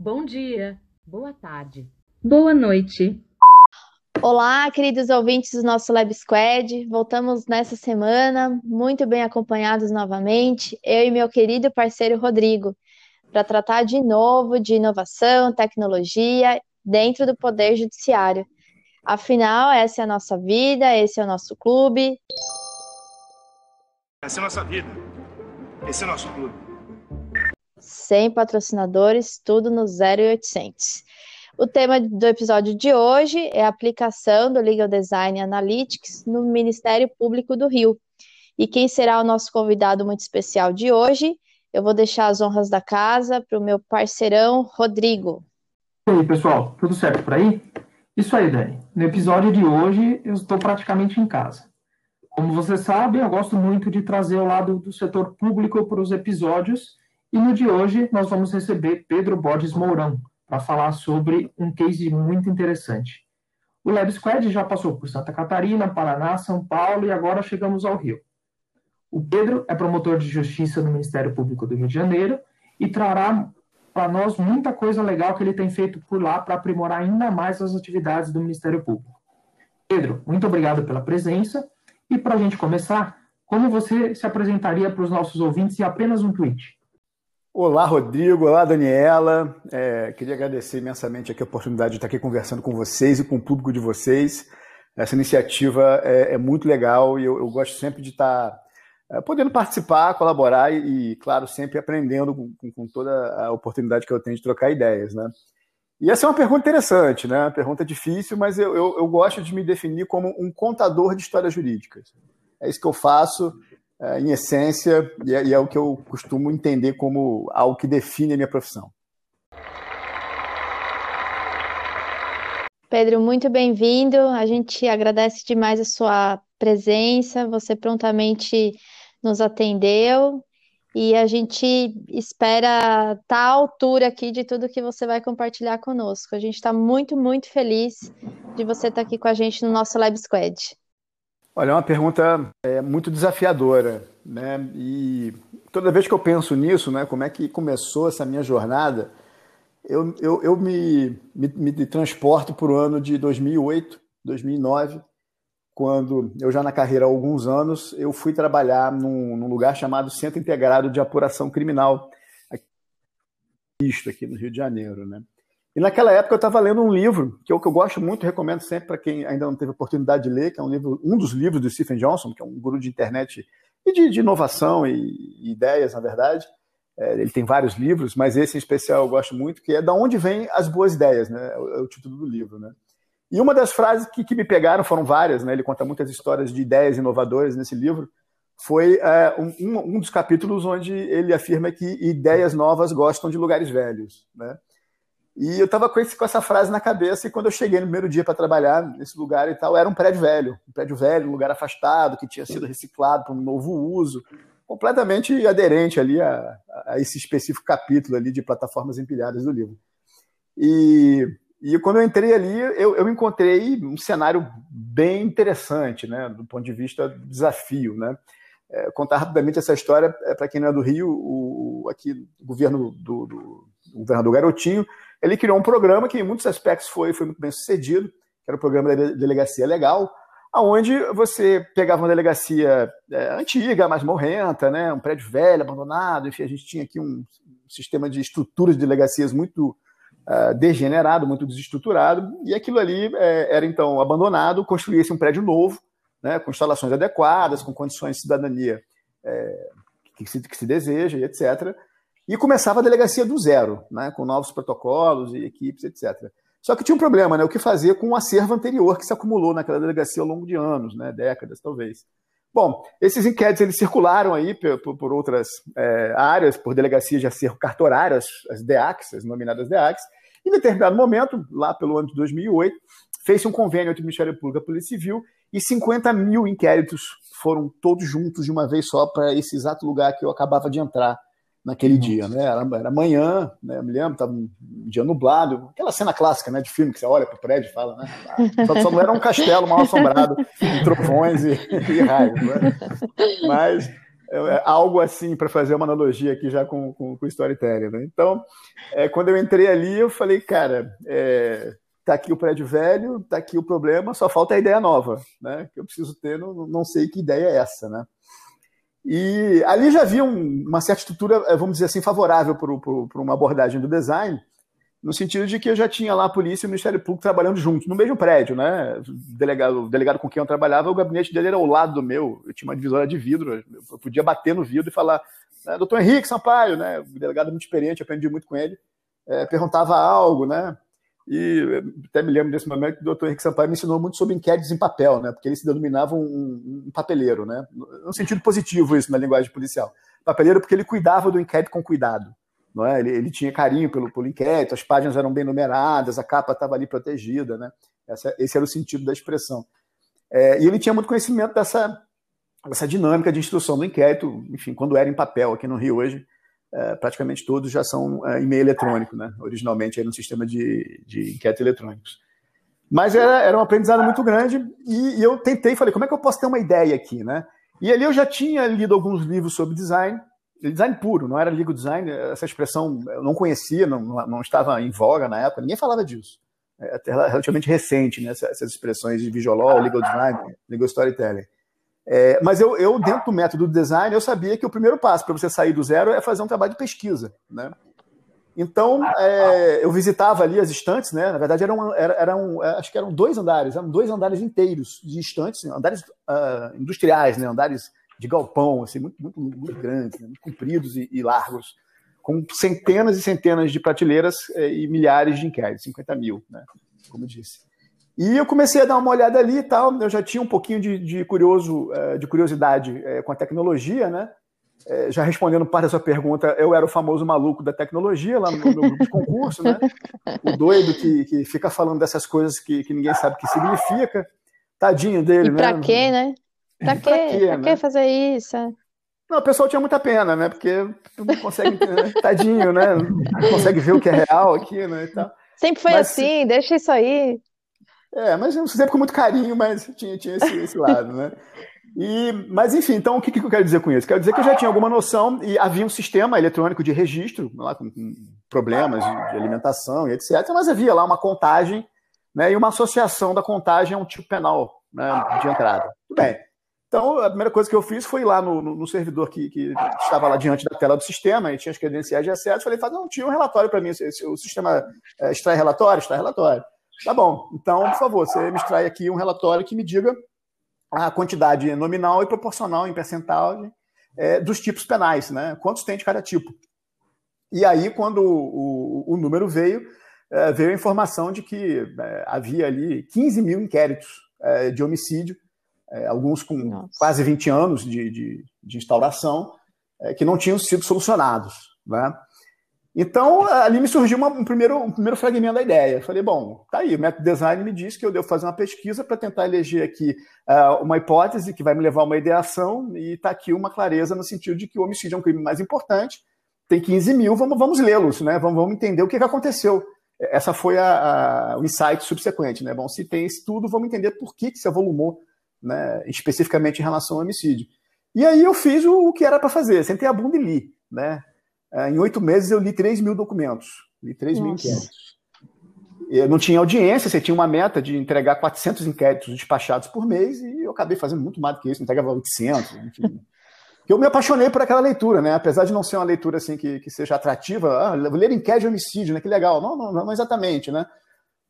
Bom dia, boa tarde, boa noite. Olá, queridos ouvintes do nosso Lab Squad. Voltamos nessa semana, muito bem acompanhados novamente, eu e meu querido parceiro Rodrigo, para tratar de novo de inovação, tecnologia dentro do Poder Judiciário. Afinal, essa é a nossa vida, esse é o nosso clube. Essa é a nossa vida, esse é o nosso clube. Sem patrocinadores, tudo no 0800. O tema do episódio de hoje é a aplicação do Legal Design Analytics no Ministério Público do Rio. E quem será o nosso convidado muito especial de hoje? Eu vou deixar as honras da casa para o meu parceirão Rodrigo. E aí, pessoal, tudo certo por aí? Isso aí, Dani. No episódio de hoje, eu estou praticamente em casa. Como você sabe, eu gosto muito de trazer o lado do setor público para os episódios, e no de hoje nós vamos receber Pedro Borges Mourão para falar sobre um case muito interessante. O Lab Squad já passou por Santa Catarina, Paraná, São Paulo e agora chegamos ao Rio. O Pedro é promotor de justiça no Ministério Público do Rio de Janeiro e trará para nós muita coisa legal que ele tem feito por lá para aprimorar ainda mais as atividades do Ministério Público. Pedro, muito obrigado pela presença. E para a gente começar, como você se apresentaria para os nossos ouvintes em apenas um tweet? Olá, Rodrigo. Olá, Daniela. É, queria agradecer imensamente aqui a oportunidade de estar aqui conversando com vocês e com o público de vocês. Essa iniciativa é, é muito legal e eu, eu, gosto sempre de estar é, podendo participar, colaborar e, e claro, sempre aprendendo com, com, toda a oportunidade que eu tenho de trocar ideias, né? E essa é uma pergunta interessante, né? Uma pergunta difícil, mas eu, eu, eu gosto de me definir como um contador de histórias jurídicas. É isso que eu faço, em essência, e é, e é o que eu costumo entender como algo que define a minha profissão. Pedro, muito bem-vindo. A gente agradece demais a sua presença. Você prontamente nos atendeu e a gente espera estar à altura aqui de tudo que você vai compartilhar conosco. A gente está muito, muito feliz de você estar aqui com a gente no nosso Lab Squad. Olha, é uma pergunta é, muito desafiadora, né? E toda vez que eu penso nisso, né, como é que começou essa minha jornada, eu, eu, eu me, me, me transporto para o ano de 2008, 2009, quando eu já na carreira há alguns anos, eu fui trabalhar num, num lugar chamado Centro Integrado de Apuração Criminal, aqui, aqui no Rio de Janeiro, né? E naquela época eu estava lendo um livro que eu, que eu gosto muito, recomendo sempre para quem ainda não teve oportunidade de ler, que é um livro, um dos livros do Stephen Johnson, que é um guru de internet e de, de inovação e, e, ideias, na verdade. É, ele tem vários livros, mas esse em especial eu gosto muito, que é da onde vêm as boas ideias, né? É o, é o título do livro, né? E uma das frases que, que, me pegaram foram várias, né? Ele conta muitas histórias de ideias inovadoras nesse livro. Foi é, um, um, dos capítulos onde ele afirma que ideias novas gostam de lugares velhos, né? E eu estava com, com, essa frase na cabeça e quando eu cheguei no primeiro dia para trabalhar nesse lugar e tal, era um prédio velho, um prédio velho, um lugar afastado, que tinha sido reciclado para um novo uso, completamente aderente ali a, a, esse específico capítulo ali de plataformas empilhadas do livro. E, e quando eu entrei ali, eu, eu encontrei um cenário bem interessante, né, do ponto de vista do desafio, né. É, contar rapidamente essa história, é, para quem não é do Rio, o, aqui o governo do, do governador Garotinho ele criou um programa que, em muitos aspectos, foi, foi muito bem sucedido, que era o programa da Delegacia Legal, aonde você pegava uma delegacia é, antiga, mais morrenta, né, um prédio velho, abandonado, enfim, a gente tinha aqui um sistema de estruturas de delegacias muito uh, degenerado, muito desestruturado, e aquilo ali é, era então abandonado, construía-se um prédio novo, né, com instalações adequadas, com condições de cidadania é, que, se, que se deseja, e etc e começava a delegacia do zero, né, com novos protocolos e equipes, etc. Só que tinha um problema, né, o que fazer com o acervo anterior que se acumulou naquela delegacia ao longo de anos, né, décadas talvez. Bom, esses inquéritos eles circularam aí por, por outras é, áreas, por delegacias de acervo cartorário, as, as DEACs, as nominadas DEACs, em determinado momento, lá pelo ano de 2008, fez-se um convênio entre o Ministério Público e a Polícia Civil e 50 mil inquéritos foram todos juntos de uma vez só para esse exato lugar que eu acabava de entrar naquele Nossa. dia, né? Era, era manhã, né? Eu me lembro, estava um dia nublado, aquela cena clássica, né, de filme que você olha para o prédio e fala, né? Só, só, não era um castelo mal assombrado, com trovões e, e raios, né? Mas é, algo assim para fazer uma analogia aqui já com, com, com storytelling. Né? Então, é, quando eu entrei ali, eu falei, cara, é, tá aqui o prédio velho, tá aqui o problema, só falta a ideia nova, né? Que eu preciso ter, não, não sei que ideia é essa, né? E ali já havia um, uma certa estrutura, é, vamos dizer assim, favorável para uma abordagem do design, no sentido de que eu já tinha lá a polícia e o Ministério Público trabalhando juntos, no mesmo prédio, né? O delegado, o delegado com quem eu trabalhava, o gabinete dele era ao lado do meu, eu tinha uma divisória de vidro, eu podia bater no vidro e falar, né, doutor Henrique Sampaio, né? O delegado muito experiente, aprendi muito com ele, é, perguntava algo, né? E até me lembro desse momento que o doutor Henrique Sampaio me ensinou muito sobre inquéritos em papel, né? Porque ele se denominava um, um papeleiro, né? No sentido positivo isso na linguagem policial. Papeleiro porque ele cuidava do inquérito com cuidado não é? Ele, ele, tinha carinho pelo, pelo inquérito, as páginas eram bem numeradas, a capa estava ali protegida, né? Esse era o sentido da expressão. É, e ele tinha muito conhecimento dessa, dessa dinâmica de instrução do inquérito, enfim, quando era em papel aqui no Rio hoje, praticamente todos já são é, em meio eletrônico, né? Originalmente era um sistema de, de inquérito eletrônicos. Mas era, era um aprendizado muito grande e, e eu tentei, falei, como é que eu posso ter uma ideia aqui, né? E ali eu já tinha lido alguns livros sobre design, design puro, não era legal design, essa expressão eu não conhecia, não, não estava em voga na época, ninguém falava disso. É até relativamente recente, né, essas expressões de visual law, legal design, legal storytelling. É, mas eu, eu, dentro do método design, eu sabia que o primeiro passo para você sair do zero é fazer um trabalho de pesquisa. Né? Então, é, eu visitava ali as estantes, né? na verdade eram, eram, acho que eram dois andares, eram dois andares inteiros de estantes, andares uh, industriais, né? andares de galpão, assim, muito, muito, muito grandes, né? compridos e, e, largos, com centenas e centenas de prateleiras é, e milhares de inquéritos, 50 mil, né? como eu disse. E eu comecei a dar uma olhada ali e tal, eu já tinha um pouquinho de, de curioso, é, de curiosidade é, com a tecnologia, né? já respondendo parte da sua pergunta, eu era o famoso maluco da tecnologia lá no meu grupo de concurso, né? O doido que, que fica falando dessas coisas que, que ninguém sabe o que significa. Tadinho dele, e pra né? quê, né? Pra quê? Pra, quê, pra né? que fazer isso? Não, o pessoal tinha muita pena, né? Porque não consegue, né? tadinho, né? Não consegue ver o que é real aqui, né? E tal. Sempre foi mas, assim, deixa isso aí. É, mas sempre com muito carinho, mas tinha, tinha esse, esse lado, né? E, mas enfim, então o que, que eu quero dizer com isso? Quero dizer que eu já tinha alguma noção e havia um sistema eletrônico de registro, lá com, com problemas de, de, alimentação e etc. Mas havia lá uma contagem né, e uma associação da contagem a um tipo penal né, de entrada. Tudo bem. Então, a primeira coisa que eu fiz foi lá no, no, no servidor que, que, estava lá diante da tela do sistema, e tinha as credenciais de acesso, falei, faz, não, tira um relatório para mim, o sistema é, extrai relatório, extrai relatório. Tá bom, então, por favor, você me extrai aqui um relatório que me diga a quantidade nominal e proporcional em percentual é, dos tipos penais, né? Quantos tem de cada tipo. E aí, quando o, o, o número veio, é, veio a informação de que é, havia ali 15 mil inquéritos é, de homicídio é, alguns com Nossa. quase 20 anos de, de, de instauração, é, que não tinham sido solucionados. Né? Então, ali me surgiu uma, um, primeiro, um primeiro fragmento da ideia. Falei, bom, tá aí, o método design me diz que eu devo fazer uma pesquisa para tentar eleger aqui uh, uma hipótese que vai me levar a uma ideação, e está aqui uma clareza no sentido de que o homicídio é um crime mais importante, tem 15 mil, vamos, vamos lê-los, né? vamos, vamos entender o que, que aconteceu. Essa foi a, a, o insight subsequente. Né? Bom, se tem esse tudo, vamos entender por que, que se avolumou né, especificamente em relação ao homicídio. E aí eu fiz o, o que era para fazer, sentei a bunda e li. Né? É, em oito meses eu li 3 mil documentos, li 3 mil inquéritos. Eu não tinha audiência, você tinha uma meta de entregar 400 inquéritos despachados por mês e eu acabei fazendo muito mais do que isso, entregava 800, enfim. eu me apaixonei por aquela leitura, né? Apesar de não ser uma leitura assim que, que seja atrativa, ah, ler inquérito de homicídio, né? Que legal. Não, não, não exatamente, né?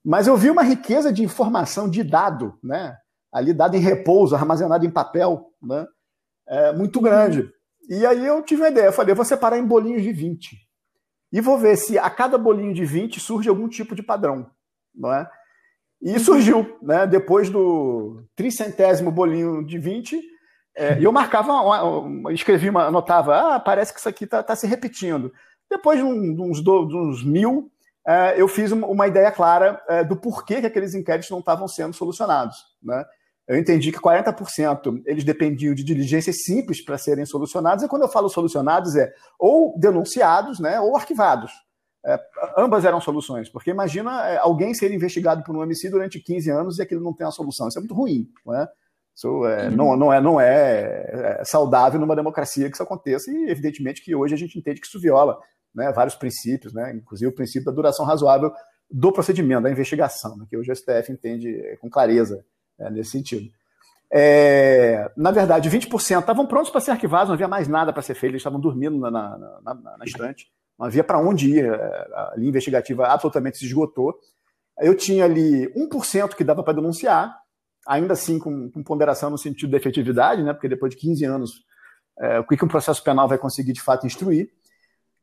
Mas eu vi uma riqueza de informação, de dado, né? ali dado em repouso, armazenado em papel, né? É, muito grande. E aí eu tive uma ideia, eu falei, eu vou separar em bolinhos de 20. E vou ver se a cada bolinho de 20 surge algum tipo de padrão, não é? E surgiu, né? Depois do tricentésimo bolinho de 20, é, eu marcava, uma, escrevia, uma, anotava, ah, parece que isso aqui está tá se repetindo. Depois de, uns, do, de uns, mil, é, eu fiz uma, uma ideia clara é, do porquê que aqueles inquéritos não estavam sendo solucionados, né? Eu entendi que 40% eles dependiam de diligências simples para serem solucionados, e quando eu falo solucionados é ou denunciados, né, ou arquivados. É, ambas eram soluções, porque imagina é, alguém ser investigado por um homicídio durante 15 anos e aquilo não tem uma solução. Isso é muito ruim. Não é? Isso é, não, não, é, não é, é, saudável numa democracia que isso aconteça, e evidentemente que hoje a gente entende que isso viola né, vários princípios, né, inclusive o princípio da duração razoável do procedimento, da investigação, né, que hoje o STF entende com clareza né, nesse sentido. É, na verdade, 20% estavam prontos para ser arquivados, não havia mais nada para ser feito, eles estavam dormindo na, na, na, na estante, não havia para onde ir, a linha investigativa absolutamente se esgotou. Eu tinha ali 1% que dava para denunciar, ainda assim com, com, ponderação no sentido da efetividade, né, porque depois de 15 anos, é, o que, que um processo penal vai conseguir de fato instruir.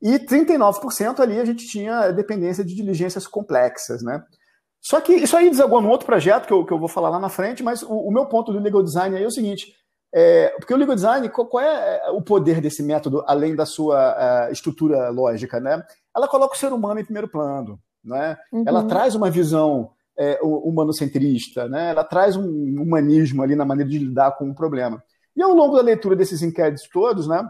E 39% ali a gente tinha dependência de diligências complexas, né? Só que isso aí desagou num outro projeto que eu, que eu vou falar lá na frente, mas o, o meu ponto do legal design aí é o seguinte: é, porque o legal design, qual, qual, é, é o poder desse método, além da sua uh, estrutura lógica, né? Ela coloca o ser humano em primeiro plano, né? Uhum. Ela traz uma visão é, humanocentrista, né? Ela traz um humanismo ali na maneira de lidar com o problema. E ao longo da leitura desses inquéritos todos, né?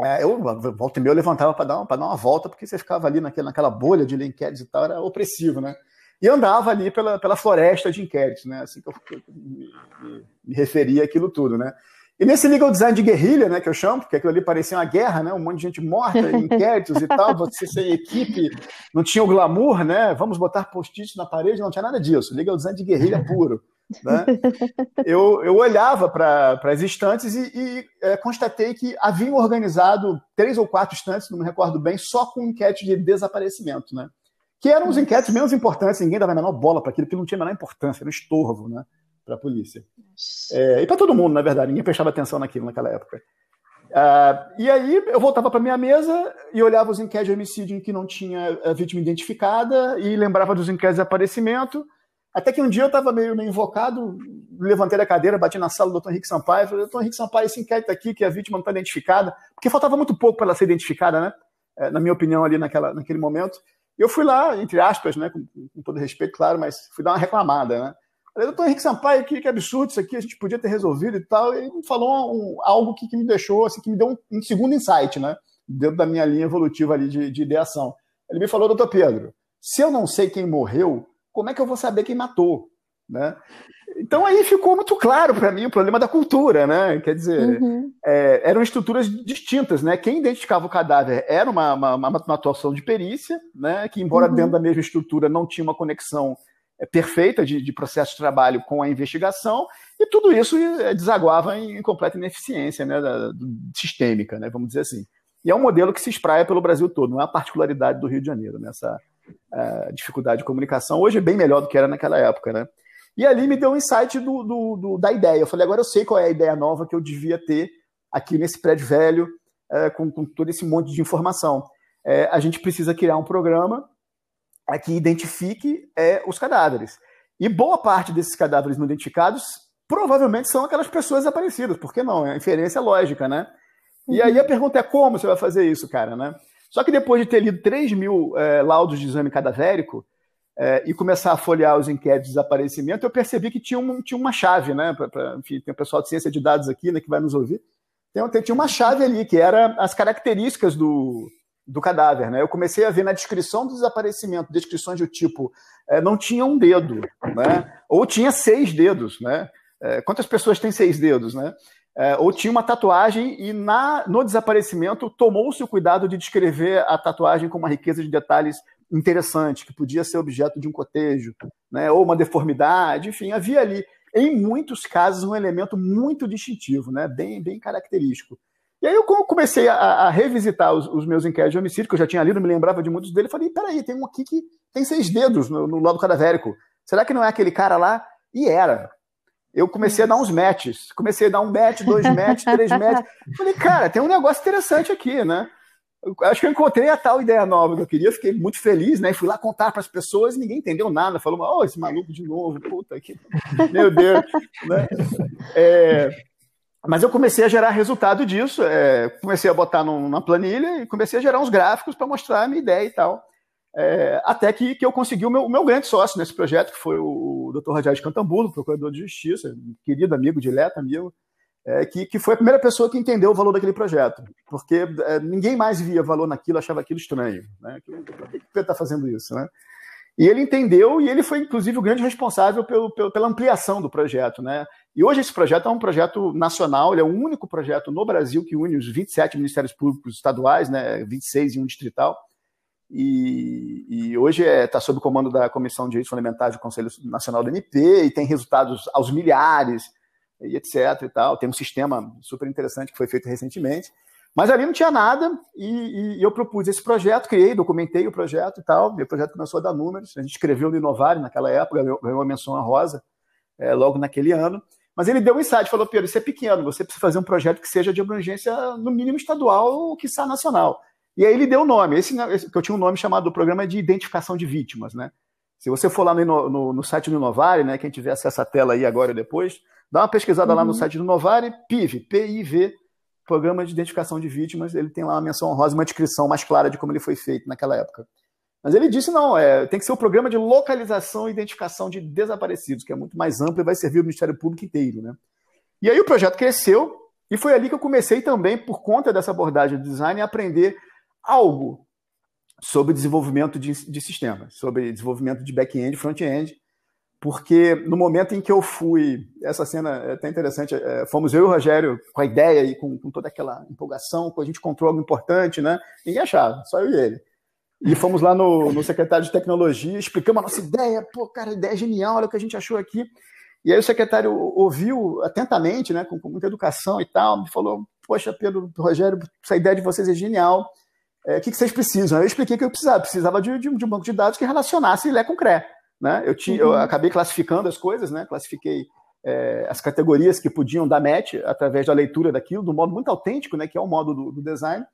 É, eu, volta e meia, eu levantava para dar, uma, dar uma volta, porque você ficava ali naquela, naquela bolha de ler inquéritos e tal, era opressivo, né? E andava ali pela, pela floresta de inquéritos, né? Assim que eu, me, me, me referia àquilo tudo, né? E nesse legal design de guerrilha, né, que eu chamo, porque aquilo ali parecia uma guerra, né, um monte de gente morta, inquéritos e tal, você sem equipe, não tinha o glamour, né, vamos botar post-it na parede, não tinha nada disso, legal design de guerrilha puro. Né? Eu, eu olhava para as estantes e, e é, constatei que haviam organizado três ou quatro estantes, não me recordo bem, só com enquete de desaparecimento, né? Que eram os inquéritos menos importantes, ninguém dava a menor bola para aquilo, porque não tinha a menor importância, era um estorvo né, para a polícia. É, e para todo mundo, na verdade, ninguém prestava atenção naquilo naquela época. Uh, e aí eu voltava para minha mesa e olhava os inquéritos de homicídio em que não tinha a vítima identificada e lembrava dos inquéritos de aparecimento. Até que um dia eu estava meio, meio invocado, levantei da cadeira, bati na sala do Dr. Henrique Sampaio, falei, Dr. Henrique Sampaio, esse inquérito aqui que a vítima não está identificada, porque faltava muito pouco para ela ser identificada, né? É, na minha opinião, ali naquela, naquele momento. Eu fui lá, entre aspas, né, com, com, todo respeito, claro, mas fui dar uma reclamada, né? Falei, doutor Henrique Sampaio, que, que absurdo isso aqui, a gente podia ter resolvido e tal. Ele falou um, algo que, que, me deixou, assim, que me deu um, um, segundo insight, né? Dentro da minha linha evolutiva ali de, de ideação. Ele me falou, doutor Pedro, se eu não sei quem morreu, como é que eu vou saber quem matou? Né? Então aí ficou muito claro para mim o problema da cultura, né? Quer dizer, uhum. é, eram estruturas distintas, né? Quem identificava o cadáver era uma, uma, uma, uma atuação de perícia, né? Que embora uhum. dentro da mesma estrutura não tinha uma conexão é, perfeita de, de, processo de trabalho com a investigação, e tudo isso é, desaguava em, completa ineficiência, né? Da, do, sistêmica, né? Vamos dizer assim. E é um modelo que se espraia pelo Brasil todo, não é a particularidade do Rio de Janeiro, nessa né? dificuldade de comunicação. Hoje é bem melhor do que era naquela época, né? E ali me deu um insight do, do, do, da ideia. Eu falei, agora eu sei qual é a ideia nova que eu devia ter aqui nesse prédio velho, é, com, com, todo esse monte de informação. É, a gente precisa criar um programa é, que identifique é, os cadáveres. E boa parte desses cadáveres não identificados provavelmente são aquelas pessoas desaparecidas. Por que não? É a inferência lógica, né? E aí a pergunta é como você vai fazer isso, cara, né? Só que depois de ter lido 3 mil é, laudos de exame cadavérico, é, e começar a folhear os inquéritos de desaparecimento, eu percebi que tinha, um, tinha uma chave, né? Pra, pra, enfim, tem o pessoal de ciência de dados aqui né, que vai nos ouvir. Tem, tinha uma chave ali, que era as características do, do cadáver. Né? Eu comecei a ver na descrição do desaparecimento, descrições do tipo, é, não tinha um dedo, né? ou tinha seis dedos. Né? É, quantas pessoas têm seis dedos? Né? É, ou tinha uma tatuagem e na, no desaparecimento tomou-se o cuidado de descrever a tatuagem com uma riqueza de detalhes interessante, que podia ser objeto de um cotejo, né, ou uma deformidade, enfim, havia ali, em muitos casos, um elemento muito distintivo, né, bem, bem característico. E aí eu comecei a, a revisitar os, os, meus inquéritos de homicídio, que eu já tinha lido, me lembrava de muitos deles, falei, peraí, tem um aqui que tem seis dedos no, no lado cadavérico. Será que não é aquele cara lá? E era. Eu comecei a dar uns matches. Comecei a dar um match, dois matches, três matches. Falei, cara, tem um negócio interessante aqui, né? Acho que eu encontrei a tal ideia nova que eu queria, fiquei muito feliz, né? Fui lá contar para as pessoas e ninguém entendeu nada. Falou, oh, esse maluco de novo, puta que. Meu Deus. né? É, mas eu comecei a gerar resultado disso, é, comecei a botar numa planilha e comecei a gerar uns gráficos para mostrar a minha ideia e tal. É, até que, que eu consegui o meu, o meu grande sócio nesse projeto, que foi o, o Dr. De Cantambulo, procurador de justiça, querido amigo, dileto amigo, é, que, que foi a primeira pessoa que entendeu o valor daquele projeto, porque é, ninguém mais via valor naquilo, achava aquilo estranho. Né? Por que o está fazendo isso? Né? E ele entendeu e ele foi, inclusive, o grande responsável pelo, pelo, pela ampliação do projeto. Né? E hoje esse projeto é um projeto nacional, ele é o único projeto no Brasil que une os 27 ministérios públicos estaduais, né, 26 e um distrital. E, e hoje está é, tá sob o comando da Comissão de Direitos Fundamentais do Conselho Nacional do MP e tem resultados aos milhares e etc. E tal. Tem um sistema super interessante que foi feito recentemente. Mas ali não tinha nada e, e, eu propus esse projeto, criei, documentei o projeto e tal. Meu projeto começou a dar números. A gente escreveu no Inovare naquela época, ganhou uma menção rosa é, logo naquele ano. Mas ele deu um insight, falou, Pedro, isso é pequeno, você precisa fazer um projeto que seja de abrangência no mínimo estadual ou está nacional. E aí ele deu o nome, esse, esse, que eu tinha um nome chamado do programa de identificação de vítimas, né? Se você for lá no, no, no site do Inovare, né, quem tiver acesso à tela aí agora ou depois, dá uma pesquisada uhum. lá no uhum. site do Inovare, PIV, P-I-V, Programa de Identificação de Vítimas, ele tem lá uma menção honrosa, uma descrição mais clara de como ele foi feito naquela época. Mas ele disse, não, é, tem que ser o programa de localização e identificação de desaparecidos, que é muito mais amplo e vai servir o Ministério Público inteiro, né? E aí o projeto cresceu, e foi ali que eu comecei também, por conta dessa abordagem de design, a aprender algo sobre desenvolvimento de, de sistemas, sobre desenvolvimento de back-end front-end, porque no momento em que eu fui, essa cena é até interessante, é, fomos eu e o Rogério com a ideia e com, com toda aquela empolgação, a gente encontrou algo importante, né? Ninguém achava, só eu e ele. E fomos lá no, no secretário de tecnologia, explicamos a nossa ideia, pô, cara, ideia é genial, olha o que a gente achou aqui. E aí o secretário ouviu atentamente, né, com, com muita educação e tal, me falou, poxa, Pedro, Rogério, essa ideia de vocês é genial, é, o que, que vocês precisam? Eu expliquei que eu precisava, precisava de, de, de um banco de dados que relacionasse Lé com CRE. Né? Eu, tinha, uhum. eu acabei classificando as coisas, né? classifiquei é, as categorias que podiam dar match através da leitura daquilo, do modo muito autêntico, né? que é o modo do, do design.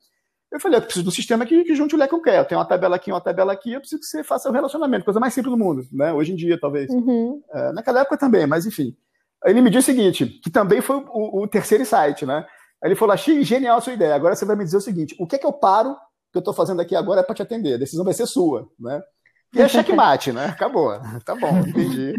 Eu falei, eu preciso de um sistema que, que junte o leque com o que. Eu tenho uma tabela aqui, uma tabela aqui, eu preciso que você faça o um relacionamento, coisa mais simples do mundo, né? hoje em dia, talvez. Uhum. É, naquela época também, mas enfim. Ele me disse o seguinte, que também foi o, o terceiro insight, né? Ele falou, achei genial a sua ideia, agora você vai me dizer o seguinte, o que é que eu paro, que eu estou fazendo aqui agora é para te atender, a decisão vai ser sua, né? E é checkmate, né? Acabou. Tá bom, entendi.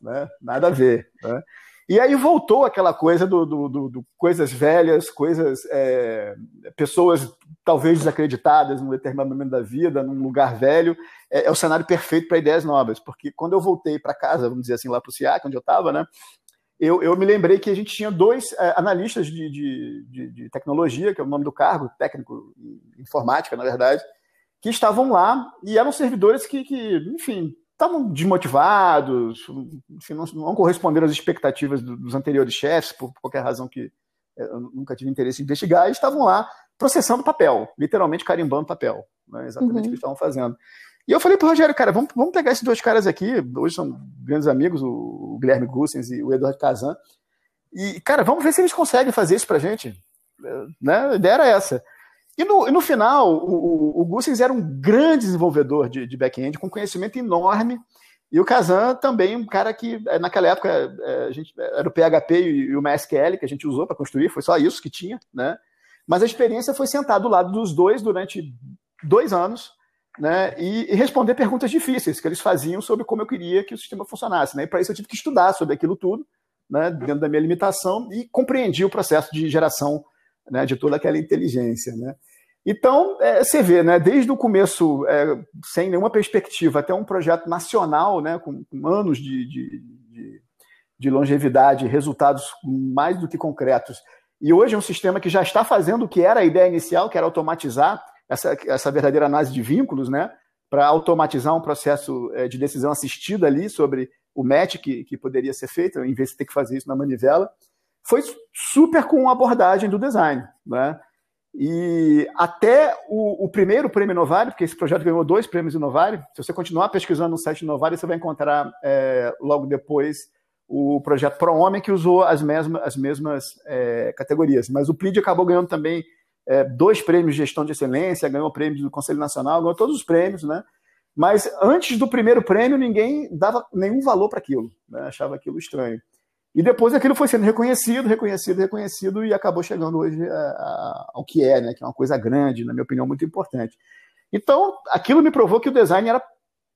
né? Nada a ver. Né? E aí voltou aquela coisa do, do, do, do coisas velhas, coisas. É, pessoas talvez desacreditadas num determinado momento da vida, num lugar velho. É, é o cenário perfeito para ideias novas, porque quando eu voltei para casa, vamos dizer assim, lá para o CIAC, onde eu estava, né? Eu, eu, me lembrei que a gente tinha dois é, analistas de, de, de, de, tecnologia, que é o nome do cargo, técnico informática, na verdade, que estavam lá e eram servidores que, que enfim, estavam desmotivados, enfim, não, não, corresponderam às expectativas dos anteriores chefes, por qualquer razão que eu nunca tive interesse em investigar, e estavam lá processando papel, literalmente carimbando papel, né, exatamente uhum. o que eles estavam fazendo. E eu falei para o Rogério, cara, vamos, vamos pegar esses dois caras aqui, hoje são grandes amigos, o Guilherme Gussens e o Eduardo Kazan, e, cara, vamos ver se eles conseguem fazer isso para gente. Né? A ideia era essa. E no, e no final, o, o, Gussens era um grande desenvolvedor de, de back-end, com conhecimento enorme, e o Kazan também, um cara que, eh, naquela época, eh, a gente, era o PHP e o MySQL que a gente usou para construir, foi só isso que tinha, né? Mas a experiência foi sentar do lado dos dois durante dois anos, né? E, responder perguntas difíceis que eles faziam sobre como eu queria que o sistema funcionasse, né? E para isso eu tive que estudar sobre aquilo tudo, né? Dentro da minha limitação e compreendi o processo de geração né, de toda aquela inteligência. Né? Então, é, você vê, né, desde o começo, é, sem nenhuma perspectiva, até um projeto nacional, né, com, com anos de, de, de, de, longevidade, resultados mais do que concretos. E hoje é um sistema que já está fazendo o que era a ideia inicial, que era automatizar essa, essa verdadeira análise de vínculos, né, para automatizar um processo é, de decisão assistida ali sobre o match que, que poderia ser feito, em vez de ter que fazer isso na manivela foi super com a abordagem do design. Né? E até o, o, primeiro prêmio Novare, porque esse projeto ganhou dois prêmios Novare, se você continuar pesquisando no site Novare, você vai encontrar é, logo depois o projeto Pro Homem, que usou as mesmas, as mesmas é, categorias. Mas o PLID acabou ganhando também é, dois prêmios de gestão de excelência, ganhou o prêmio do Conselho Nacional, ganhou todos os prêmios, né? Mas antes do primeiro prêmio, ninguém dava nenhum valor para aquilo, né? achava aquilo estranho. E depois aquilo foi sendo reconhecido, reconhecido, reconhecido e acabou chegando hoje a, a, ao que é, né? Que é uma coisa grande, na minha opinião, muito importante. Então, aquilo me provou que o design era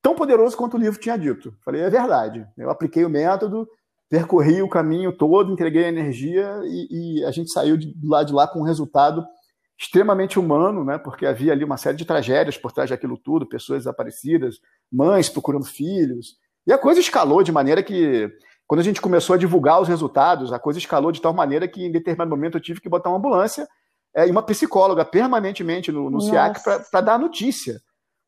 tão poderoso quanto o livro tinha dito. Falei, é verdade. Eu apliquei o método, percorri o caminho todo, entreguei a energia e, e a gente saiu de, do lado de lá com um resultado extremamente humano, né? Porque havia ali uma série de tragédias por trás daquilo tudo, pessoas desaparecidas, mães procurando filhos. E a coisa escalou de maneira que, quando a gente começou a divulgar os resultados, a coisa escalou de tal maneira que, em determinado momento, eu tive que botar uma ambulância é, e uma psicóloga permanentemente no, no SIAC para dar a notícia.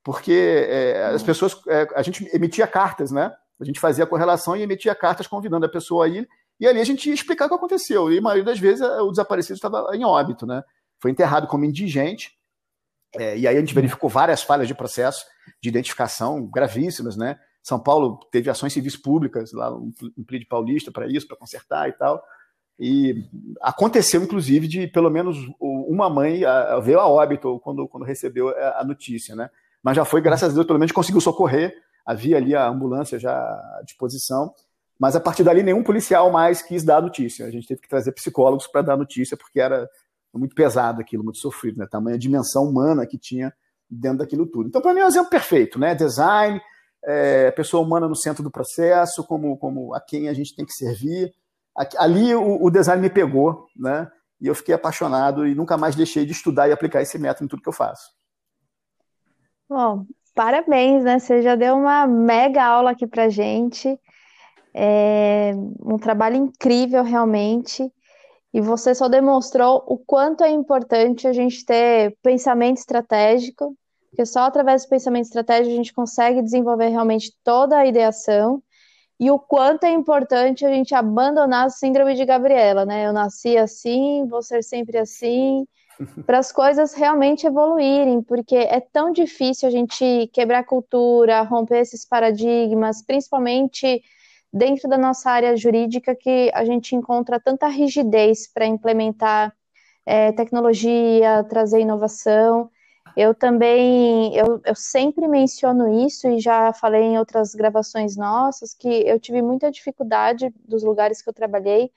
Porque é, as pessoas. É, a gente emitia cartas, né? A gente fazia correlação e emitia cartas convidando a pessoa a ir. E ali a gente ia explicar o que aconteceu. E a maioria das vezes o desaparecido estava em óbito, né? Foi enterrado como indigente. É, e aí a gente verificou várias falhas de processo de identificação gravíssimas, né? São Paulo teve ações civis públicas lá um, um paulista para isso, para consertar e tal. E aconteceu, inclusive, de pelo menos uma mãe a, a a óbito quando, quando recebeu a notícia, né? Mas já foi, graças a Deus, pelo menos conseguiu socorrer. Havia ali a ambulância já à disposição. Mas a partir dali, nenhum policial mais quis dar a notícia. A gente teve que trazer psicólogos para dar a notícia, porque era muito pesado aquilo, muito sofrido, né? Tamanha dimensão humana que tinha dentro daquilo tudo. Então, para mim, é um exemplo perfeito, né? Design, é, pessoa humana no centro do processo, como, como a quem a gente tem que servir. Ali o, o, design me pegou, né? E eu fiquei apaixonado e nunca mais deixei de estudar e aplicar esse método em tudo que eu faço. Bom, parabéns, né? Você já deu uma mega aula aqui pra gente. É um trabalho incrível, realmente. E você só demonstrou o quanto é importante a gente ter pensamento estratégico, porque só através do pensamento estratégico a gente consegue desenvolver realmente toda a ideação e o quanto é importante a gente abandonar a síndrome de Gabriela, né? Eu nasci assim, vou ser sempre assim, para as coisas realmente evoluírem, porque é tão difícil a gente quebrar a cultura, romper esses paradigmas, principalmente dentro da nossa área jurídica, que a gente encontra tanta rigidez para implementar é, tecnologia, trazer inovação. Eu também, eu, eu sempre menciono isso e já falei em outras gravações nossas que eu tive muita dificuldade dos lugares que eu trabalhei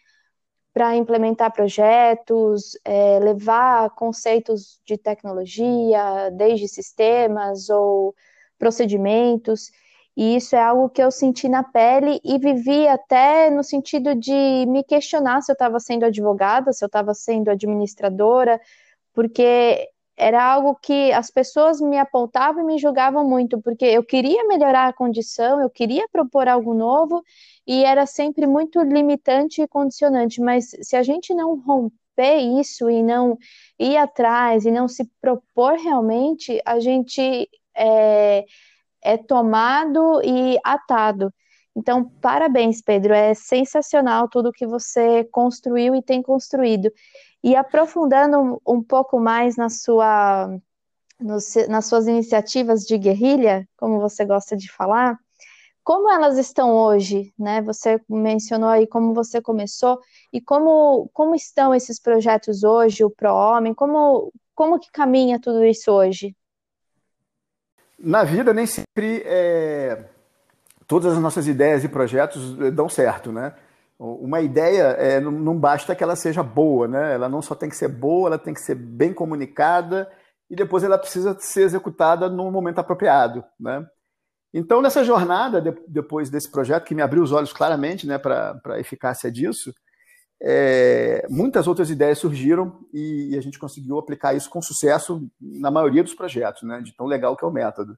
para implementar projetos, é, levar conceitos de tecnologia, desde sistemas ou procedimentos. E isso é algo que eu senti na pele e vivi até no sentido de me questionar se eu estava sendo advogada, se eu estava sendo administradora, porque era algo que as pessoas me apontavam e me julgavam muito, porque eu queria melhorar a condição, eu queria propor algo novo e era sempre muito limitante e condicionante. Mas se a gente não romper isso e não ir atrás e não se propor realmente, a gente é, é tomado e atado. Então, parabéns, Pedro. É sensacional tudo que você construiu e tem construído. E aprofundando um pouco mais na sua, no, nas suas iniciativas de guerrilha, como você gosta de falar, como elas estão hoje, né? Você mencionou aí como você começou e como, como estão esses projetos hoje, o ProHomem, como, como que caminha tudo isso hoje? Na vida nem sempre é, todas as nossas ideias e projetos dão certo, né? Uma ideia é, não, basta que ela seja boa, né? Ela não só tem que ser boa, ela tem que ser bem comunicada e depois ela precisa ser executada no momento apropriado, né? Então, nessa jornada, de, depois desse projeto, que me abriu os olhos claramente né, para a eficácia disso, é, muitas outras ideias surgiram e, e, a gente conseguiu aplicar isso com sucesso na maioria dos projetos, né, de tão legal que é o método.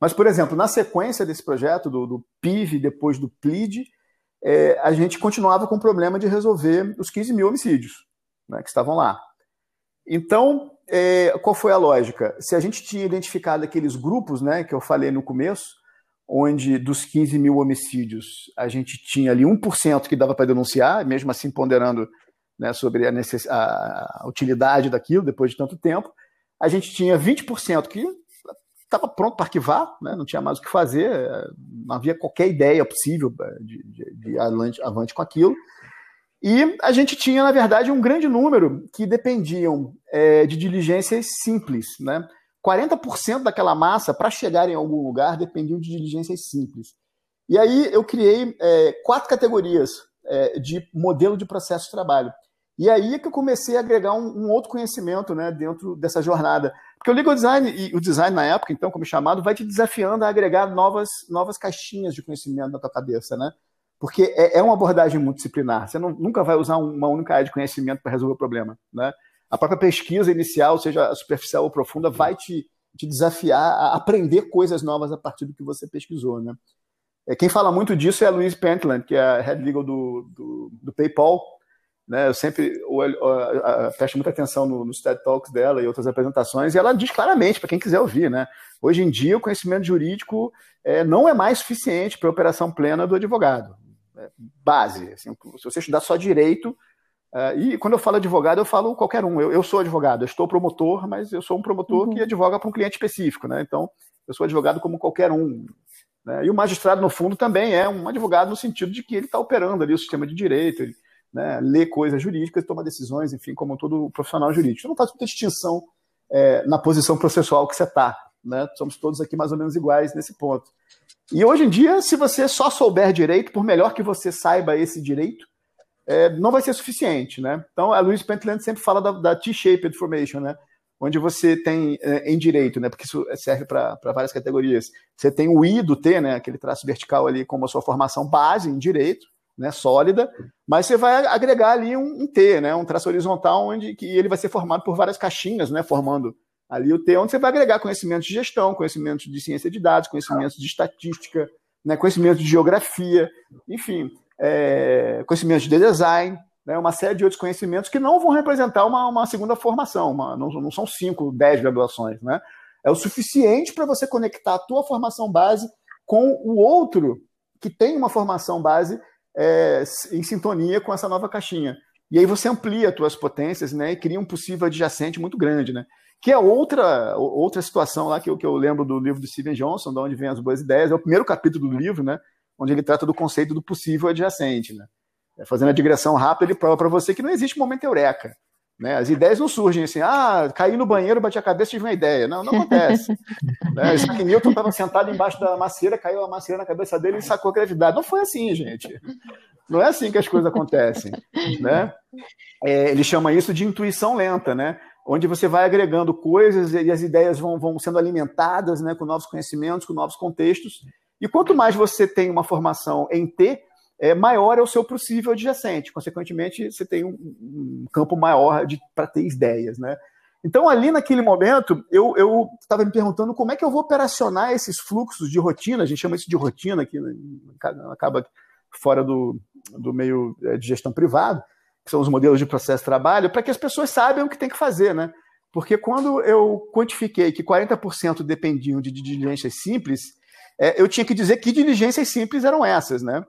Mas, por exemplo, na sequência desse projeto, do, do PIV, depois do PLID, é, a gente continuava com o problema de resolver os 15 mil homicídios né, que estavam lá. Então, é, qual foi a lógica? Se a gente tinha identificado aqueles grupos né, que eu falei no começo, onde dos 15 mil homicídios a gente tinha ali 1% que dava para denunciar, mesmo assim ponderando né, sobre a, necess... a, utilidade daquilo depois de tanto tempo, a gente tinha 20% que estava pronto para arquivar, né? não tinha mais o que fazer, não havia qualquer ideia possível de, de, de avante, avante com aquilo. E a gente tinha, na verdade, um grande número que dependiam é, de diligências simples. Né? 40% daquela massa, para chegar em algum lugar, dependiam de diligências simples. E aí eu criei é, quatro categorias é, de modelo de processo de trabalho. E aí é que eu comecei a agregar um, um outro conhecimento né, dentro dessa jornada. Porque o legal design e o design na época, então, como chamado, vai te desafiando a agregar novas, novas caixinhas de conhecimento na tua cabeça, né? Porque é, é uma abordagem multidisciplinar. Você não, nunca vai usar uma única área de conhecimento para resolver o problema, né? A própria pesquisa inicial, seja superficial ou profunda, vai te, te desafiar a aprender coisas novas a partir do que você pesquisou, né? É, quem fala muito disso é a Louise Pentland, que é a head legal do, do, do PayPal. Né? Eu sempre eu, presto muita atenção no, nos TED Talks dela e outras apresentações, e ela diz claramente, para quem quiser ouvir, né? hoje em dia o conhecimento jurídico é, não é mais suficiente para a operação plena do advogado. É base. Assim, se você estudar só direito, Uh, e quando eu falo advogado, eu falo qualquer um. Eu, eu sou advogado, eu estou promotor, mas eu sou um promotor uhum. que advoga para um cliente específico, né? Então, eu sou advogado como qualquer um. Né? E o magistrado, no fundo, também é um advogado no sentido de que ele está operando ali o sistema de direito, ele né, lê coisas jurídicas, toma decisões, enfim, como todo profissional jurídico. Não faço muita distinção é, na posição processual que você está. Né? Somos todos aqui mais ou menos iguais nesse ponto. E hoje em dia, se você só souber direito, por melhor que você saiba esse direito, é, não vai ser suficiente, né? Então, a Luiz Pentland sempre fala da, da T-shaped formation, né? Onde você tem é, em direito, né? Porque isso serve para várias categorias. Você tem o I do T, né? Aquele traço vertical ali como a sua formação base em direito, né? Sólida. Mas você vai agregar ali um, um T, né? Um traço horizontal onde que ele vai ser formado por várias caixinhas, né? Formando ali o T, onde você vai agregar conhecimentos de gestão, conhecimentos de ciência de dados, conhecimentos de estatística, né? Conhecimentos de geografia, enfim é, conhecimentos de design, né, uma série de outros conhecimentos que não vão representar uma, uma segunda formação, uma, não, não, são cinco, dez graduações. Né? É o suficiente para você conectar a tua formação base com o outro que tem uma formação base é, em sintonia com essa nova caixinha. E aí você amplia as tuas potências né, e cria um possível adjacente muito grande. Né? Que é outra, outra situação lá que eu, que eu lembro do livro do Steven Johnson, de onde vem as boas ideias, é o primeiro capítulo do livro, né? Onde ele trata do conceito do possível adjacente. Né? É, fazendo a digressão rápida, ele prova para você que não existe momento eureka. Né? As ideias não surgem assim, ah, caí no banheiro, bati a cabeça e tive uma ideia. Não, não acontece. né? Isaac Newton estava sentado embaixo da macieira, caiu a macieira na cabeça dele e sacou a gravidade. Não foi assim, gente. Não é assim que as coisas acontecem. Né? É, ele chama isso de intuição lenta, né? onde você vai agregando coisas e as ideias vão, vão sendo alimentadas né, com novos conhecimentos, com novos contextos, e quanto mais você tem uma formação em T, é, maior é o seu possível adjacente. Consequentemente, você tem um, um campo maior para ter ideias. Né? Então, ali naquele momento, eu estava me perguntando como é que eu vou operacionar esses fluxos de rotina, a gente chama isso de rotina aqui, né? acaba fora do, do meio é, de gestão privada, que são os modelos de processo de trabalho, para que as pessoas saibam o que tem que fazer. Né? Porque quando eu quantifiquei que 40% dependiam de diligências simples, é, eu tinha que dizer que diligências simples eram essas, né?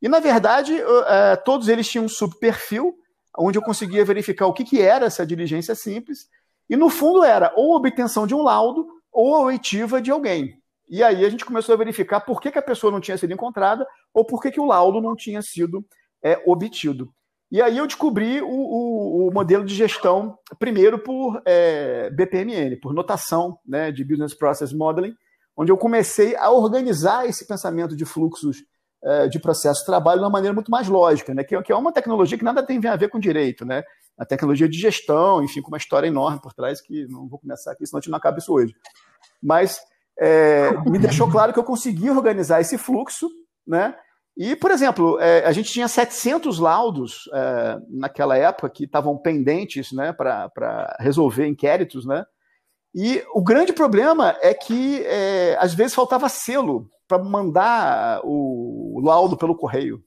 E, na verdade, é, todos eles tinham um subperfil, onde eu conseguia verificar o que, que era essa diligência simples, e, no fundo, era ou obtenção de um laudo ou a oitiva de alguém. E aí a gente começou a verificar por que, que a pessoa não tinha sido encontrada ou por que, que o laudo não tinha sido é, obtido. E aí eu descobri o, o, o, modelo de gestão, primeiro por é, BPMN, por notação né, de Business Process Modeling, onde eu comecei a organizar esse pensamento de fluxos é, de processo de trabalho de uma maneira muito mais lógica, né? que, que, é uma tecnologia que nada tem a ver com direito, né? a tecnologia de gestão, enfim, com uma história enorme por trás, que não vou começar aqui, senão a gente não acaba isso hoje. Mas é, me deixou claro que eu consegui organizar esse fluxo, né? E, por exemplo, é, a gente tinha 700 laudos é, naquela época que estavam pendentes né, para resolver inquéritos, né? E o grande problema é que é, às vezes faltava selo para mandar o laudo pelo correio.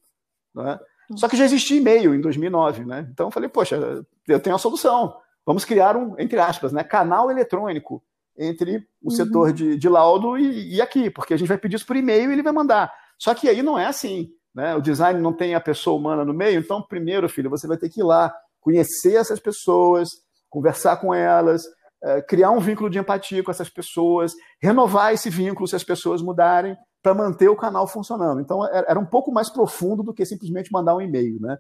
Né? Só que já existia e-mail em 2009, né? Então eu falei, poxa, eu tenho a solução. Vamos criar um, entre aspas, né, canal eletrônico entre o uhum. setor de, de laudo e, e, aqui, porque a gente vai pedir isso por e-mail e ele vai mandar. Só que aí não é assim, né? O design não tem a pessoa humana no meio, então primeiro, filho, você vai ter que ir lá, conhecer essas pessoas, conversar com elas, criar um vínculo de empatia com essas pessoas, renovar esse vínculo se as pessoas mudarem, para manter o canal funcionando. Então, é, era um pouco mais profundo do que simplesmente mandar um e-mail. Né?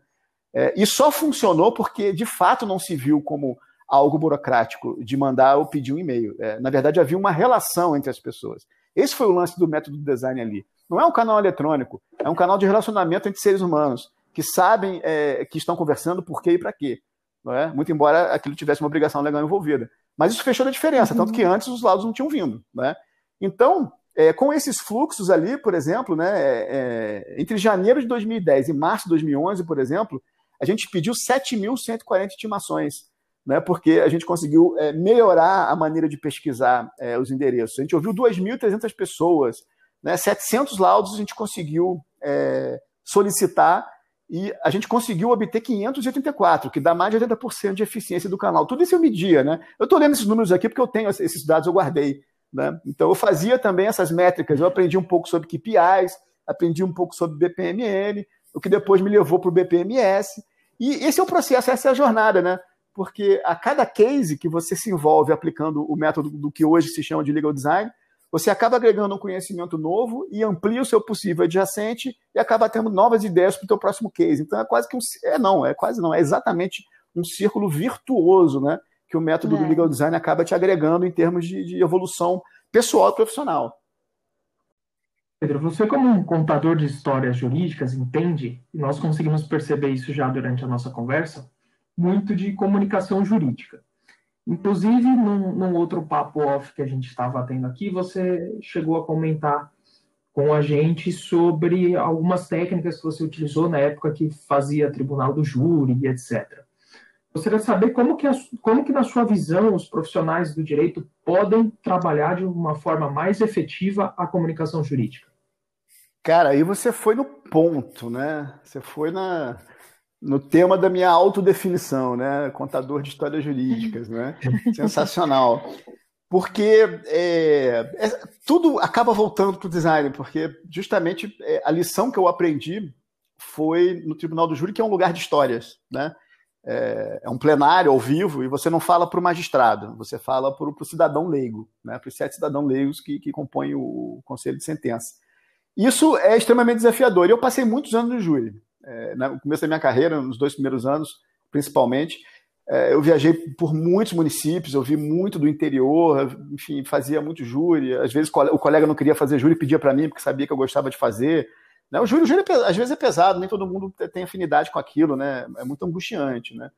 É, e só funcionou porque, de fato, não se viu como algo burocrático de mandar ou pedir um e-mail. É, na verdade, havia uma relação entre as pessoas. Esse foi o lance do método do design ali. Não é um canal eletrônico, é um canal de relacionamento entre seres humanos que sabem é, que estão conversando por quê e para quê. Não é? Muito embora aquilo tivesse uma obrigação legal envolvida. Mas isso fechou a diferença, tanto que antes os laudos não tinham vindo. Né? Então, é, com esses fluxos ali, por exemplo, né, é, é entre janeiro de 2010 e março de 2011, por exemplo, a gente pediu 7.140 intimações né, porque a gente conseguiu é, melhorar a maneira de pesquisar é, os endereços. A gente ouviu 2.300 pessoas, né, 700 laudos a gente conseguiu é, solicitar e a gente conseguiu obter 584, que dá mais de 80% de eficiência do canal. Tudo isso eu media, né? Eu estou lendo esses números aqui porque eu tenho esses dados, eu guardei. Né? Então eu fazia também essas métricas, eu aprendi um pouco sobre KPIs, aprendi um pouco sobre BPMN, o que depois me levou para o BPMS. E esse é o processo, essa é a jornada, né? Porque a cada case que você se envolve aplicando o método do que hoje se chama de legal design, você acaba agregando um conhecimento novo e amplia o seu possível adjacente e acaba tendo novas ideias para o seu próximo case. Então é quase que um é não, é quase não, é exatamente um círculo virtuoso, né? Que o método é. do legal design acaba te agregando em termos de, de evolução pessoal e profissional. Pedro, você como um contador de histórias jurídicas entende, e nós conseguimos perceber isso já durante a nossa conversa, muito de comunicação jurídica. Inclusive, num, num outro papo off que a gente estava tendo aqui, você chegou a comentar com a gente sobre algumas técnicas que você utilizou na época que fazia tribunal do júri etc. Gostaria de saber como que, como que, na sua visão, os profissionais do direito podem trabalhar de uma forma mais efetiva a comunicação jurídica. Cara, aí você foi no ponto, né? Você foi na, no tema da minha autodefinição, né? Contador de histórias jurídicas, né? Sensacional. Porque é, é, tudo acaba voltando para o design, porque justamente é, a lição que eu aprendi foi no Tribunal do Júri, que é um lugar de histórias, né? É, é um plenário ao vivo e você não fala para o magistrado, você fala para o cidadão leigo, né? para os sete cidadãos leigos que, que compõem o conselho de sentença. Isso é extremamente desafiador. E eu passei muitos anos no júri é, no começo da minha carreira, nos dois primeiros anos, principalmente, é, eu viajei por muitos municípios, eu vi muito do interior, enfim, fazia muito júri. Às vezes o colega não queria fazer júri, pedia para mim, porque sabia que eu gostava de fazer. Né? O júri, o júri é, às vezes é pesado, nem todo mundo tem afinidade com aquilo, né? é muito angustiante. Né?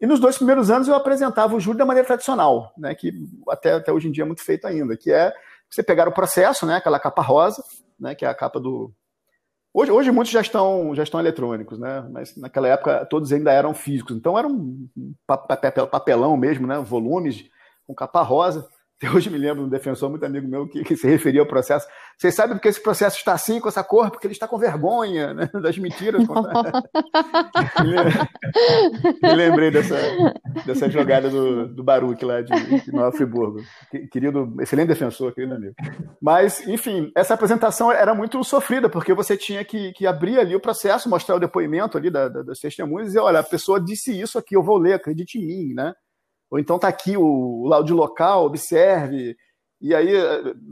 E nos dois primeiros anos eu apresentava o júri da maneira tradicional, né? que até, até hoje em dia é muito feito ainda, que é você pegar o processo, né? aquela capa rosa, né? que é a capa do, Hoje, hoje muitos já estão, já estão eletrônicos, né? Mas naquela época todos ainda eram físicos. Então era um papelão mesmo, né? Volumes com capa rosa. Até hoje me lembro de um defensor muito amigo meu que, que, se referia ao processo. Vocês sabem porque esse processo está assim, com essa cor? Porque ele está com vergonha né? das mentiras. me lembrei dessa, dessa jogada do, do Baruch lá de, de Nova Friburgo. Querido, excelente defensor, querido amigo. Mas, enfim, essa apresentação era muito sofrida, porque você tinha que, que abrir ali o processo, mostrar o depoimento ali da, da, das testemunhas e dizer, olha, a pessoa disse isso aqui, eu vou ler, acredite em mim, né? Ou então está aqui o, o laudo local, observe. E aí,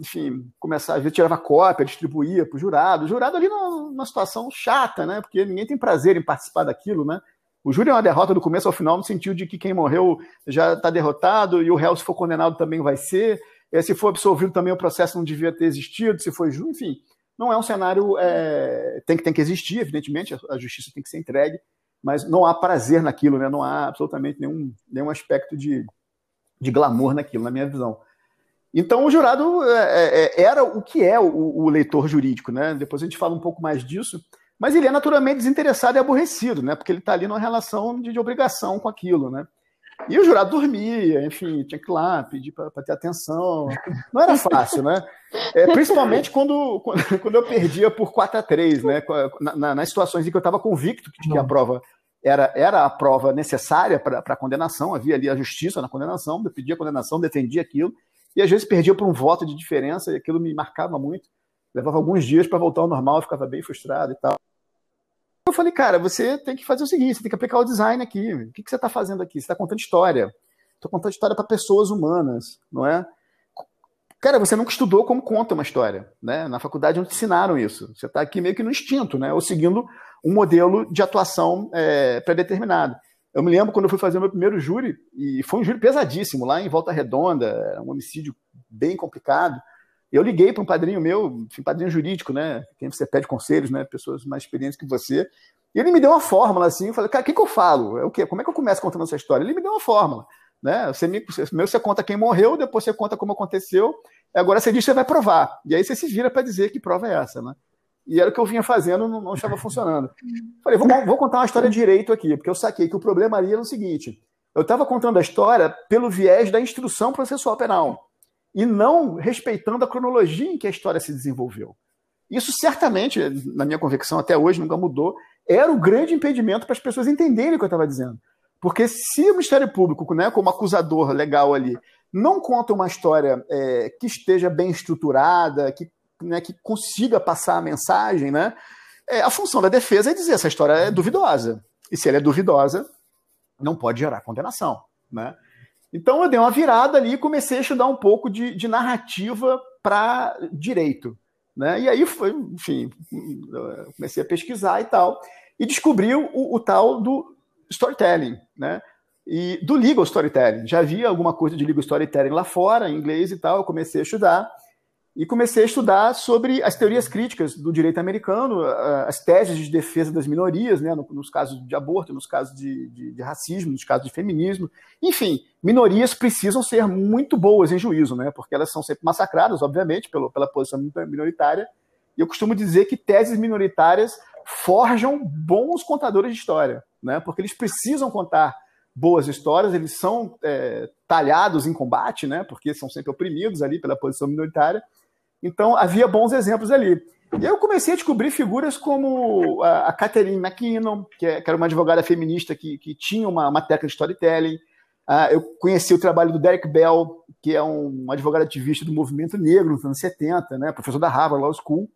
enfim, começar, às vezes tirava cópia, distribuía para o jurado. O jurado ali numa, situação chata, né? Porque ninguém tem prazer em participar daquilo, né? O júri é uma derrota do começo ao final, no sentido de que quem morreu já está derrotado e o réu, se for condenado, também vai ser. E se for absolvido, também o processo não devia ter existido. Se foi justo, enfim, não é um cenário. É... Tem, que, tem que existir, evidentemente, a justiça tem que ser entregue, mas não há prazer naquilo, né? não há absolutamente nenhum, nenhum aspecto de, de glamour naquilo, na minha visão. Então, o jurado é, é, é, era o que é o, o, leitor jurídico, né? Depois a gente fala um pouco mais disso, mas ele é naturalmente desinteressado e aborrecido, né? Porque ele está ali numa relação de, de, obrigação com aquilo, né? E o jurado dormia, enfim, tinha que ir lá pedir para ter atenção. Não era fácil, né? É, principalmente quando, quando eu perdia por 4 a 3 né? Na, na, nas situações em que eu estava convicto de que a prova era, era a prova necessária para a condenação, havia ali a justiça na condenação, eu pedia a condenação, defendia aquilo, e às vezes perdia por um voto de diferença, e aquilo me marcava muito. Levava alguns dias para voltar ao normal, eu ficava bem frustrado e tal. Eu falei, cara, você tem que fazer o seguinte, você tem que aplicar o design aqui. O que, que você está fazendo aqui? Você está contando história. Estou contando história para pessoas humanas, não é? Cara, você nunca estudou como conta uma história, né? Na faculdade não te ensinaram isso. Você está aqui meio que no instinto, né? Ou seguindo um modelo de atuação é, pré-determinado. Eu me lembro quando eu fui fazer o meu primeiro júri, e foi um júri pesadíssimo, lá em Volta Redonda, um homicídio bem complicado. Eu liguei para um padrinho meu, enfim, padrinho jurídico, né? Quem você pede conselhos, né? Pessoas mais experientes que você. E ele me deu uma fórmula assim, eu falei, cara, o que, que eu falo? É o quê? Como é que eu começo contando essa história? Ele me deu uma fórmula. Né? Você, me, você conta quem morreu, depois você conta como aconteceu, agora você diz que você vai provar. E aí você se vira para dizer que prova é essa. Né? E era o que eu vinha fazendo, não, não estava funcionando. Falei, vou, vou, contar uma história direito aqui, porque eu saquei que o problema ali era o seguinte: eu estava contando a história pelo viés da instrução processual penal e não respeitando a cronologia em que a história se desenvolveu. Isso certamente, na minha convicção até hoje, nunca mudou, era o grande impedimento para as pessoas entenderem o que eu estava dizendo. Porque se o Ministério Público, né, como acusador legal ali, não conta uma história é, que esteja bem estruturada, que, né, que consiga passar a mensagem, né, é, a função da defesa é dizer essa história é duvidosa. E se ela é duvidosa, não pode gerar condenação. Né? Então eu dei uma virada ali e comecei a estudar um pouco de, de narrativa para direito. Né? E aí foi, enfim, comecei a pesquisar e tal, e descobri o, o tal do storytelling, né? E do legal storytelling. Já havia alguma coisa de legal storytelling lá fora, em inglês e tal, eu comecei a estudar e comecei a estudar sobre as teorias críticas do direito americano, as teses de defesa das minorias, né, nos casos de aborto, nos casos de, de, de, racismo, nos casos de feminismo. Enfim, minorias precisam ser muito boas em juízo, né, porque elas são sempre massacradas, obviamente, pelo, pela posição minoritária. E eu costumo dizer que teses minoritárias forjam bons contadores de história, né, porque eles precisam contar boas histórias, eles são é, talhados em combate, né, porque são sempre oprimidos ali pela posição minoritária então, havia bons exemplos ali. E eu comecei a descobrir figuras como a Catherine McKinnon, que, é, era uma advogada feminista que, que tinha uma, uma técnica de storytelling. Uh, eu conheci o trabalho do Derek Bell, que é um, um advogado ativista do movimento negro nos anos 70, né, professor da Harvard Law School.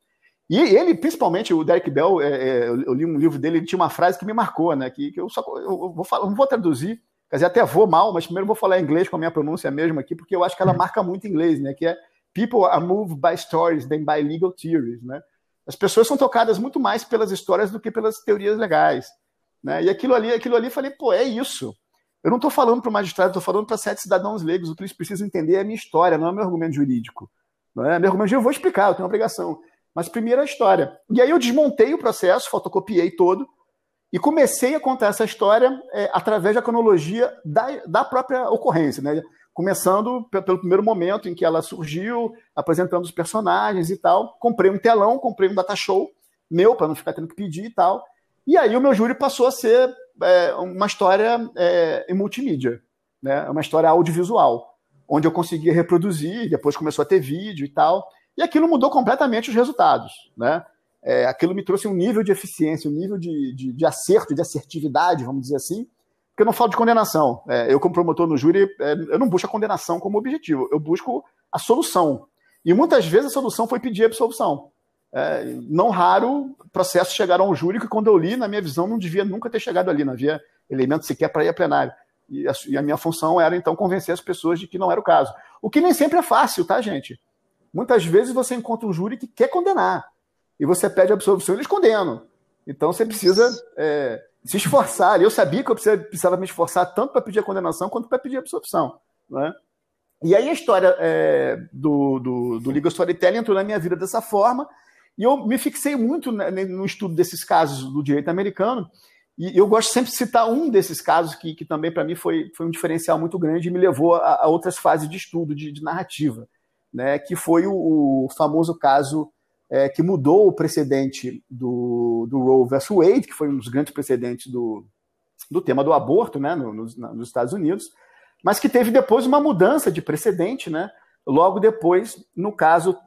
E ele, principalmente, o Derek Bell, é, é, eu li um livro dele, ele tinha uma frase que me marcou, né, que, que eu só eu vou falar, não vou traduzir, quer dizer, até vou mal, mas primeiro vou falar em inglês com a minha pronúncia mesmo aqui, porque eu acho que ela marca muito inglês, né, que é people are moved by stories than by legal theories, né? As pessoas são tocadas muito mais pelas histórias do que pelas teorias legais, né? E aquilo ali, aquilo ali, falei, pô, é isso. Eu não estou falando para o magistrado, estou falando para sete cidadãos leigos. O que eles precisam entender é a minha história, não é meu argumento jurídico. Não é? Meu argumento eu vou explicar, eu tenho uma obrigação. Mas primeiro a história. E aí eu desmontei o processo, fotocopiei todo e comecei a contar essa história é, através da cronologia da, da própria ocorrência, né? começando pelo primeiro momento em que ela surgiu, apresentando os personagens e tal. Comprei um telão, comprei um data show meu, para não ficar tendo que pedir e tal. E aí o meu júri passou a ser é, uma história é, em multimídia, né? uma história audiovisual, onde eu conseguia reproduzir, depois começou a ter vídeo e tal. E aquilo mudou completamente os resultados. Né? É, aquilo me trouxe um nível de eficiência, um nível de, de, de acerto, de assertividade, vamos dizer assim, porque eu não falo de condenação. É, eu, como promotor no júri, é, eu não busco a condenação como objetivo, eu busco a solução. E muitas vezes a solução foi pedir a absolvição. É, não raro processos chegaram ao júri que, quando eu li, na minha visão, não devia nunca ter chegado ali, não havia elemento sequer para ir a plenário. E a, e a, minha função era, então, convencer as pessoas de que não era o caso. O que nem sempre é fácil, tá, gente? Muitas vezes você encontra um júri que quer condenar, e você pede absolvição e eles condenam. Então você precisa é, se esforçar. Eu sabia que eu precisava me esforçar tanto para pedir a condenação quanto para pedir a absolvição. Né? E aí a história é, do, do, do Storytelling entrou na minha vida dessa forma, e eu me fixei muito no estudo desses casos do direito americano, e eu gosto sempre de citar um desses casos que, que também para mim foi, foi um diferencial muito grande e me levou a, a outras fases de estudo, de, de narrativa, né? que foi o, o famoso caso é, que mudou o precedente do, do Roe vs. Wade, que foi um dos grandes precedentes do, do tema do aborto né, no, nos, nos Estados Unidos, mas que teve depois uma mudança de precedente, né, logo depois, no caso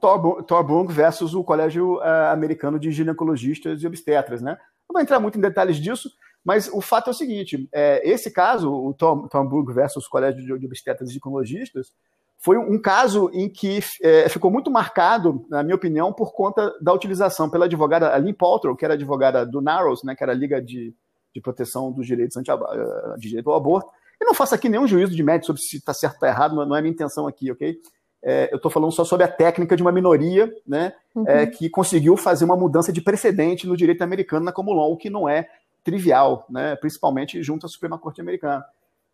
Torbung versus o Colégio uh, Americano de Ginecologistas e Obstetras. Né? Não vou entrar muito em detalhes disso, mas o fato é o seguinte: é, esse caso, o Torbung versus o Colégio de Obstetras e Ginecologistas, foi um caso em que é, ficou muito marcado, na minha opinião, por conta da utilização pela advogada Lynn Paltrow, que era advogada do NARROS, né, que era a Liga de, de Proteção dos Direitos anti eh, de Direito ao Aborto. Eu não faço aqui nenhum juízo de mérito sobre se está certo ou está errado, não é minha intenção aqui, ok? É, eu estou falando só sobre a técnica de uma minoria né, uhum. é, que conseguiu fazer uma mudança de precedente no direito americano na common law, o que não é trivial, né, principalmente junto à Suprema Corte Americana.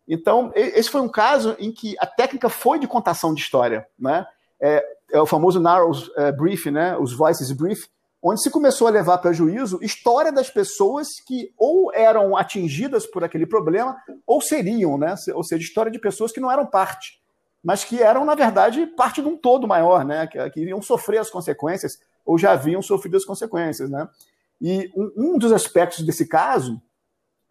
Então, esse foi um caso em que a técnica foi de contação de história, né? É, é o famoso narrow é, brief, né? Os voices brief, onde se começou a levar para juízo história das pessoas que ou eram atingidas por aquele problema ou seriam, né? Ou seja, história de pessoas que não eram parte, mas que eram na verdade parte de um todo maior, né? Que, que iriam sofrer as consequências ou já haviam sofrido as consequências, né? E um, um dos aspectos desse caso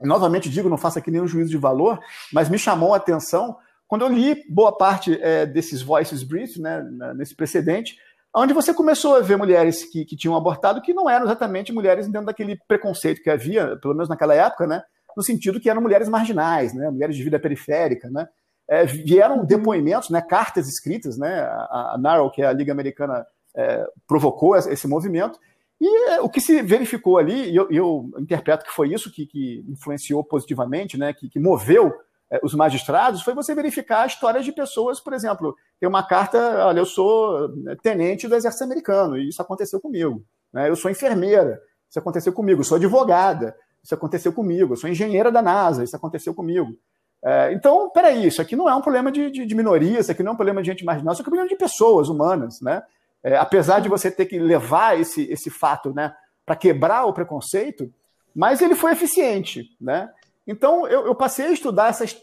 novamente digo, não faço aqui nenhum juízo de valor, mas me chamou a atenção quando eu li boa parte é, desses voices briefs, né, nesse precedente, onde você começou a ver mulheres que, que tinham abortado que não eram exatamente mulheres dentro daquele preconceito que havia, pelo menos naquela época, né, no sentido que eram mulheres marginais, né, mulheres de vida periférica, né, é, vieram depoimentos, né, cartas escritas, né, a, a NARAL, que é a Liga Americana, é, provocou esse movimento, e é, o que se verificou ali, e eu, eu, interpreto que foi isso que, que influenciou positivamente, né, que, que moveu é, os magistrados, foi você verificar histórias de pessoas, por exemplo, tem uma carta, olha, eu sou né, tenente do exército americano, e isso aconteceu comigo. Né? Eu sou enfermeira, isso aconteceu comigo. Eu sou advogada, isso aconteceu comigo. Eu sou engenheira da NASA, isso aconteceu comigo. É, então, peraí, isso aqui não é um problema de, de, de, isso aqui não é um problema de gente marginal, isso aqui é um problema de pessoas humanas, né? É, apesar de você ter que levar esse, esse fato né, para quebrar o preconceito, mas ele foi eficiente, né? Então, eu, eu passei a estudar essas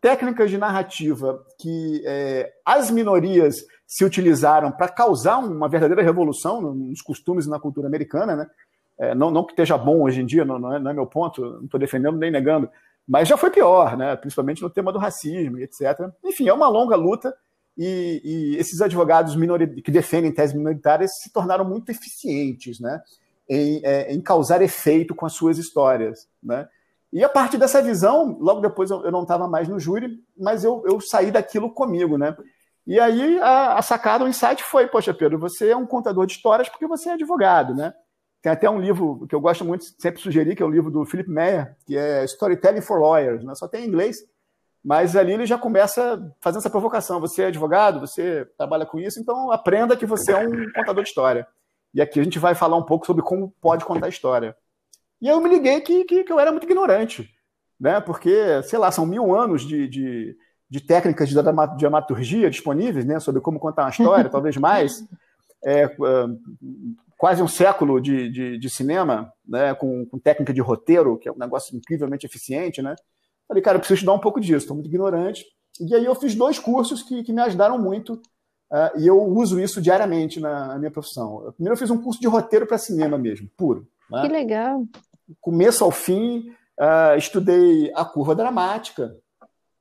técnicas de narrativa que é, as minorias se utilizaram para causar uma verdadeira revolução nos costumes e na cultura americana, né? É, não, não, que esteja bom hoje em dia, não, não, é, não é, meu ponto, não estou defendendo nem negando, mas já foi pior, né? principalmente no tema do racismo etc. Enfim, é uma longa luta e, e esses advogados que defendem teses minoritárias se tornaram muito eficientes né? em, é, em causar efeito com as suas histórias. Né? E a partir dessa visão, logo depois eu, eu não estava mais no júri, mas eu, eu saí daquilo comigo, né? E aí a, a sacada, o insight foi, poxa, Pedro, você é um contador de histórias porque você é advogado, né? Tem até um livro que eu gosto muito, sempre sugeri, que é o livro do Philip Meyer, que é Storytelling for Lawyers, né? só tem em inglês, mas ali ele já começa fazendo essa provocação. Você é advogado, você trabalha com isso, então aprenda que você é um contador de história. E aqui a gente vai falar um pouco sobre como pode contar história. E eu me liguei que, que, que eu era muito ignorante, né? Porque, sei lá, são mil anos de, de, de técnicas de dramaturgia disponíveis, né? Sobre como contar uma história, talvez mais. É, quase um século de, de, de cinema, né? Com, com, técnica de roteiro, que é um negócio incrivelmente eficiente, né? Falei, cara, eu preciso estudar um pouco disso, estou muito ignorante. E aí eu fiz dois cursos que, que me ajudaram muito uh, e eu uso isso diariamente na, na minha profissão. Primeiro eu fiz um curso de roteiro para cinema mesmo, puro. Né? Que legal começo ao fim, uh, estudei a curva dramática,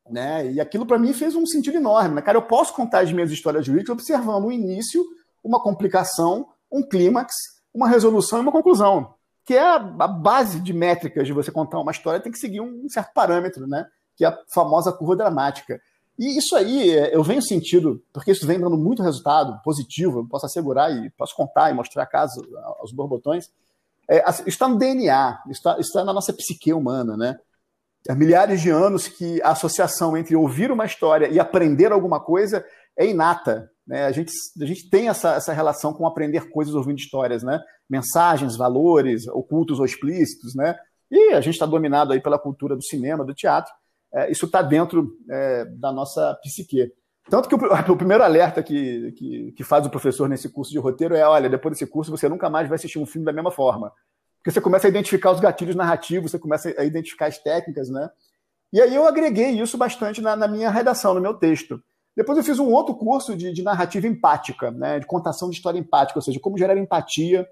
né? E aquilo para mim fez um sentido enorme. Né? Cara, eu posso contar as minhas histórias jurídicas observando o início, uma complicação, um clímax, uma resolução e uma conclusão, que é a, base de métricas de você contar uma história, tem que seguir um certo parâmetro, né? Que é a famosa curva dramática. E isso aí é, eu venho sentido, porque isso vem dando muito resultado positivo, eu posso assegurar e posso contar e mostrar casos aos borbotões é, está no DNA, está, está na nossa psique humana, né? Há milhares de anos que a associação entre ouvir uma história e aprender alguma coisa é inata. Né? A, gente, a gente tem essa, essa relação com aprender coisas ouvindo histórias, né? mensagens, valores, ocultos ou explícitos. Né? E a gente está dominado aí pela cultura do cinema, do teatro. É, isso está dentro é, da nossa psique. Tanto que o, o primeiro alerta que, que, que, faz o professor nesse curso de roteiro é: olha, depois desse curso você nunca mais vai assistir um filme da mesma forma. Porque você começa a identificar os gatilhos narrativos, você começa a identificar as técnicas, né? E aí eu agreguei isso bastante na, na minha redação, no meu texto. Depois eu fiz um outro curso de, de narrativa empática, né? de contação de história empática, ou seja, como gerar empatia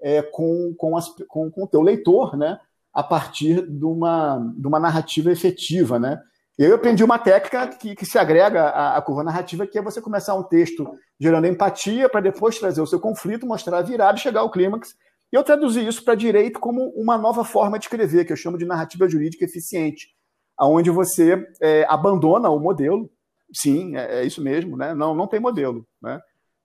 é, com, com, as, com, com o teu leitor, né? a partir de uma, de uma narrativa efetiva, né? Eu aprendi uma técnica que, que se agrega à, à, curva narrativa, que é você começar um texto gerando empatia para depois trazer o seu conflito, mostrar a virada chegar ao clímax. E eu traduzi isso para direito como uma nova forma de escrever, que eu chamo de narrativa jurídica eficiente, aonde você é, abandona o modelo. Sim, é, é, isso mesmo, né? Não, não tem modelo, né?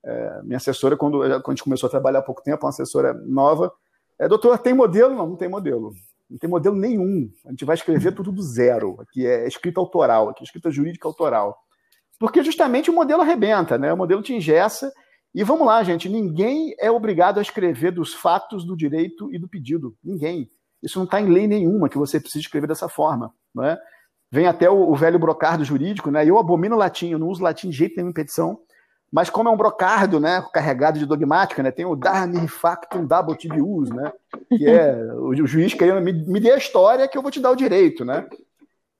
É, minha assessora, quando, quando a gente começou a trabalhar há pouco tempo, uma assessora nova, é, doutor, tem modelo? Não, não tem modelo. Não tem modelo nenhum. A gente vai escrever tudo do zero. Aqui é escrita autoral, aqui é escrita jurídica autoral. Porque justamente o modelo arrebenta, né? O modelo te ingessa. E vamos lá, gente, ninguém é obrigado a escrever dos fatos do direito e do pedido. Ninguém. Isso não está em lei nenhuma que você precisa escrever dessa forma. Não é? Vem até o, o velho brocardo jurídico, né? Eu abomino latim, eu não uso latim de jeito nenhum em petição. Mas como é um brocardo, né, carregado de dogmática, né, tem o dar-me factum double tibius, né, que é o juiz querendo me, me dê a história que eu vou te dar o direito, né.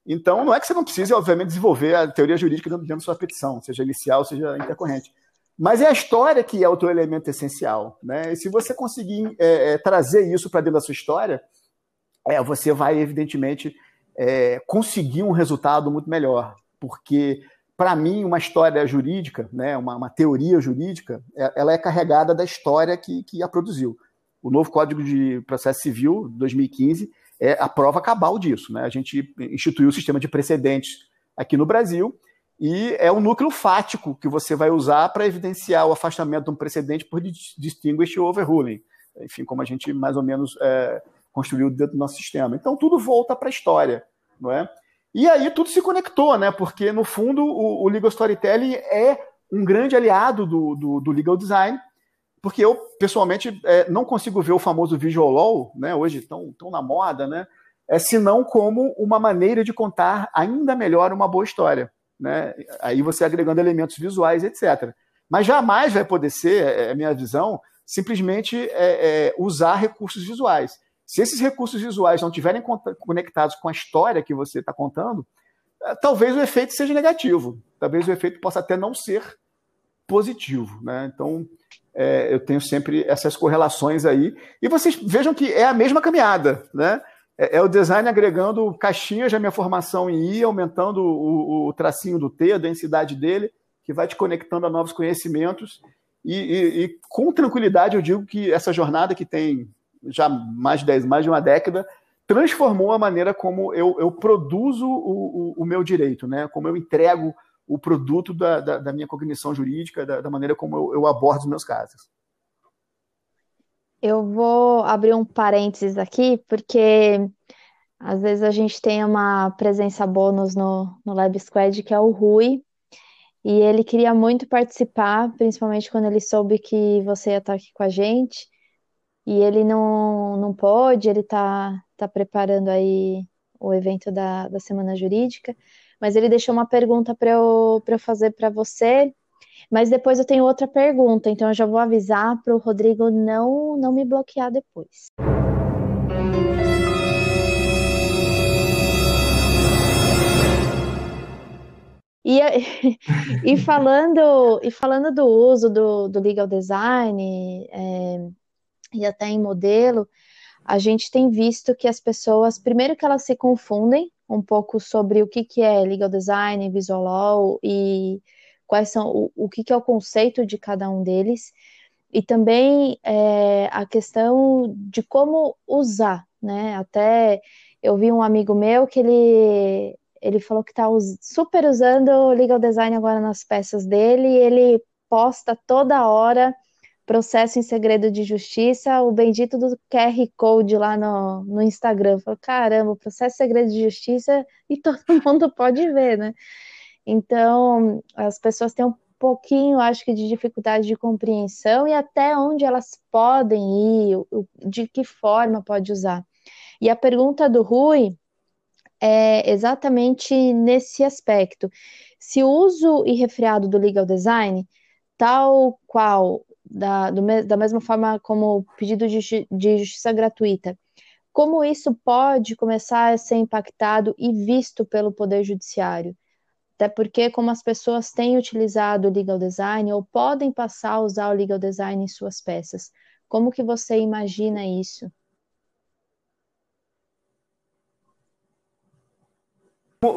Então, não é que você não precise, obviamente, desenvolver a teoria jurídica dentro da sua petição, seja inicial, seja intercorrente. Mas é a história que é o teu elemento essencial. Né? E se você conseguir é, é, trazer isso para dentro da sua história, é, você vai, evidentemente, é, conseguir um resultado muito melhor. Porque, para mim, uma história jurídica, né, uma, uma, teoria jurídica, é, ela é carregada da história que, que a produziu. O novo Código de Processo Civil, 2015, é a prova cabal disso. Né? A gente instituiu o sistema de precedentes aqui no Brasil e é o núcleo fático que você vai usar para evidenciar o afastamento de um precedente por distinguished overruling. Enfim, como a gente mais ou menos é, construiu dentro do nosso sistema. Então tudo volta para a história, não é? E aí tudo se conectou, né? Porque no fundo o, o legal storytelling é um grande aliado do, do, do legal design, porque eu pessoalmente é, não consigo ver o famoso visual law, né? Hoje tão, tão na moda, né? É senão como uma maneira de contar ainda melhor uma boa história, né? Aí você agregando elementos visuais, etc. Mas jamais vai poder ser, é, é minha visão, simplesmente é, é, usar recursos visuais. Se esses recursos visuais não estiverem conectados com a história que você está contando, é, talvez o efeito seja negativo. Talvez o efeito possa até não ser positivo. Né? Então, é, eu tenho sempre essas correlações aí. E vocês vejam que é a mesma caminhada. Né? É, é o design agregando caixinhas da minha formação em I, aumentando o, o, tracinho do T, a densidade dele, que vai te conectando a novos conhecimentos. E, e, e com tranquilidade eu digo que essa jornada que tem já mais de 10, mais de uma década, transformou a maneira como eu, eu produzo o, o, o, meu direito, né? como eu entrego o produto da, da, da minha cognição jurídica, da, da maneira como eu, eu, abordo os meus casos. Eu vou abrir um parênteses aqui, porque às vezes a gente tem uma presença bônus no, no Lab Squad, que é o Rui, e ele queria muito participar, principalmente quando ele soube que você ia estar aqui com a gente e ele não, não pôde, ele está tá preparando aí o evento da, da Semana Jurídica, mas ele deixou uma pergunta para eu, eu fazer para você, mas depois eu tenho outra pergunta, então eu já vou avisar para o Rodrigo não, não me bloquear depois. E, e, falando, e falando do uso do, do legal design, é, e até em modelo, a gente tem visto que as pessoas, primeiro que elas se confundem um pouco sobre o que, que é legal design, visual law e quais são o, o que, que é o conceito de cada um deles, e também é, a questão de como usar, né? Até eu vi um amigo meu que ele ele falou que está super usando o legal design agora nas peças dele, e ele posta toda hora processo em segredo de justiça, o bendito do QR Code lá no, no Instagram. Falei, caramba, processo em segredo de justiça e todo mundo pode ver, né? Então, as pessoas têm um pouquinho, acho que, de dificuldade de compreensão e até onde elas podem ir, de que forma pode usar. E a pergunta do Rui é exatamente nesse aspecto. Se o uso irrefreado do legal design, tal qual da, do, da mesma forma como o pedido de, de justiça gratuita, como isso pode começar a ser impactado e visto pelo Poder Judiciário? Até porque, como as pessoas têm utilizado o legal design ou podem passar a usar o legal design em suas peças, como que você imagina isso?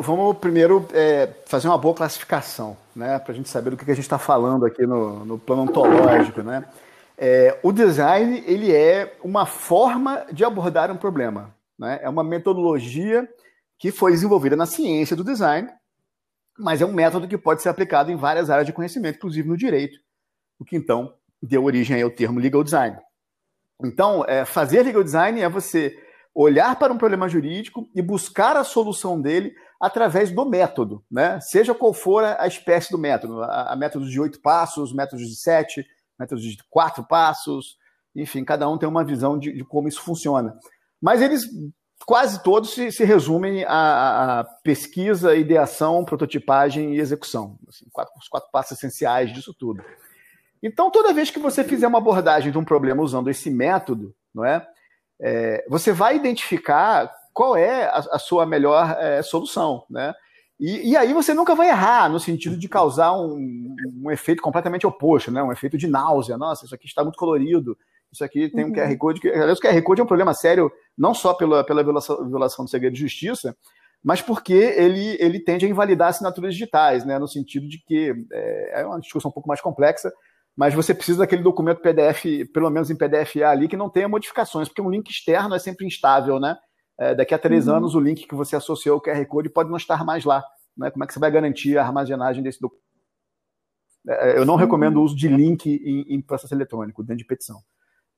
Vamos primeiro é, fazer uma boa classificação, né, para a gente saber do que a gente está falando aqui no, no plano ontológico, né? É, o design ele é uma forma de abordar um problema, né? É uma metodologia que foi desenvolvida na ciência do design, mas é um método que pode ser aplicado em várias áreas de conhecimento, inclusive no direito, o que então deu origem ao termo legal design. Então, é, fazer legal design é você olhar para um problema jurídico e buscar a solução dele através do método, né? Seja qual for a espécie do método, a, a método de oito passos, métodos de sete, métodos de quatro passos, enfim, cada um tem uma visão de, de como isso funciona. Mas eles quase todos se, se resumem à, pesquisa, ideação, prototipagem e execução. Assim, quatro, os quatro passos essenciais disso tudo. Então, toda vez que você fizer uma abordagem de um problema usando esse método, não é, é você vai identificar qual é a, a sua melhor é, solução, né? E, e, aí você nunca vai errar no sentido de causar um, um, efeito completamente oposto, né? Um efeito de náusea. Nossa, isso aqui está muito colorido, Isso aqui tem um uhum. QR Code que, aliás, o QR Code é um problema sério, não só pela, pela violação, violação do segredo de justiça, mas porque ele, ele tende a invalidar assinaturas digitais, né, no sentido de que é, é uma discussão um pouco mais complexa, mas você precisa daquele documento PDF, pelo menos em PDF-A ali, que não tenha modificações, porque um link externo é sempre instável, né? É, daqui a três uhum. anos, o link que você associou ao QR Code pode não estar mais lá. Né? Como é que você vai garantir a armazenagem desse documento? É, eu não uhum. recomendo o uso de link em, em, processo eletrônico, dentro de petição.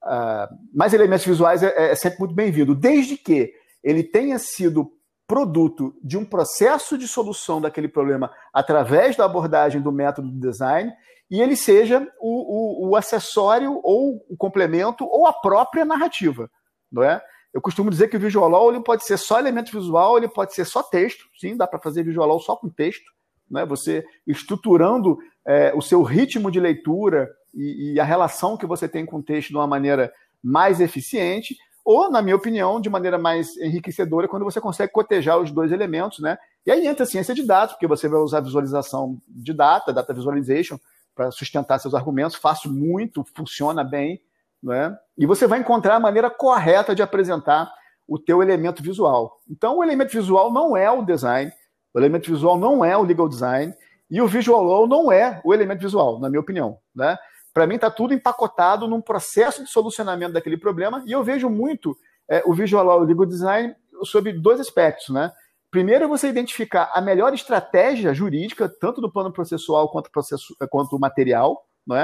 Uh, mas elementos visuais é, é sempre muito bem-vindo, desde que ele tenha sido produto de um processo de solução daquele problema através da abordagem do método do design e ele seja o, o, o acessório ou o complemento ou a própria narrativa, não é? Eu costumo dizer que o visual law ele pode ser só elemento visual, ele pode ser só texto, sim, dá para fazer visual law só com texto, né? Você estruturando é, o seu ritmo de leitura e, e, a relação que você tem com o texto de uma maneira mais eficiente, ou, na minha opinião, de maneira mais enriquecedora, quando você consegue cotejar os dois elementos, né? E aí entra a ciência de dados, porque você vai usar visualização de data, data visualization, para sustentar seus argumentos, faço muito, funciona bem, né? e você vai encontrar a maneira correta de apresentar o teu elemento visual. Então, o elemento visual não é o design, o elemento visual não é o legal design, e o visual law não é o elemento visual, na minha opinião. Né? Para mim, está tudo empacotado num processo de solucionamento daquele problema, e eu vejo muito é, o visual law e o legal design sobre dois aspectos. Né? Primeiro é você identificar a melhor estratégia jurídica, tanto do plano processual quanto, processo, quanto material, não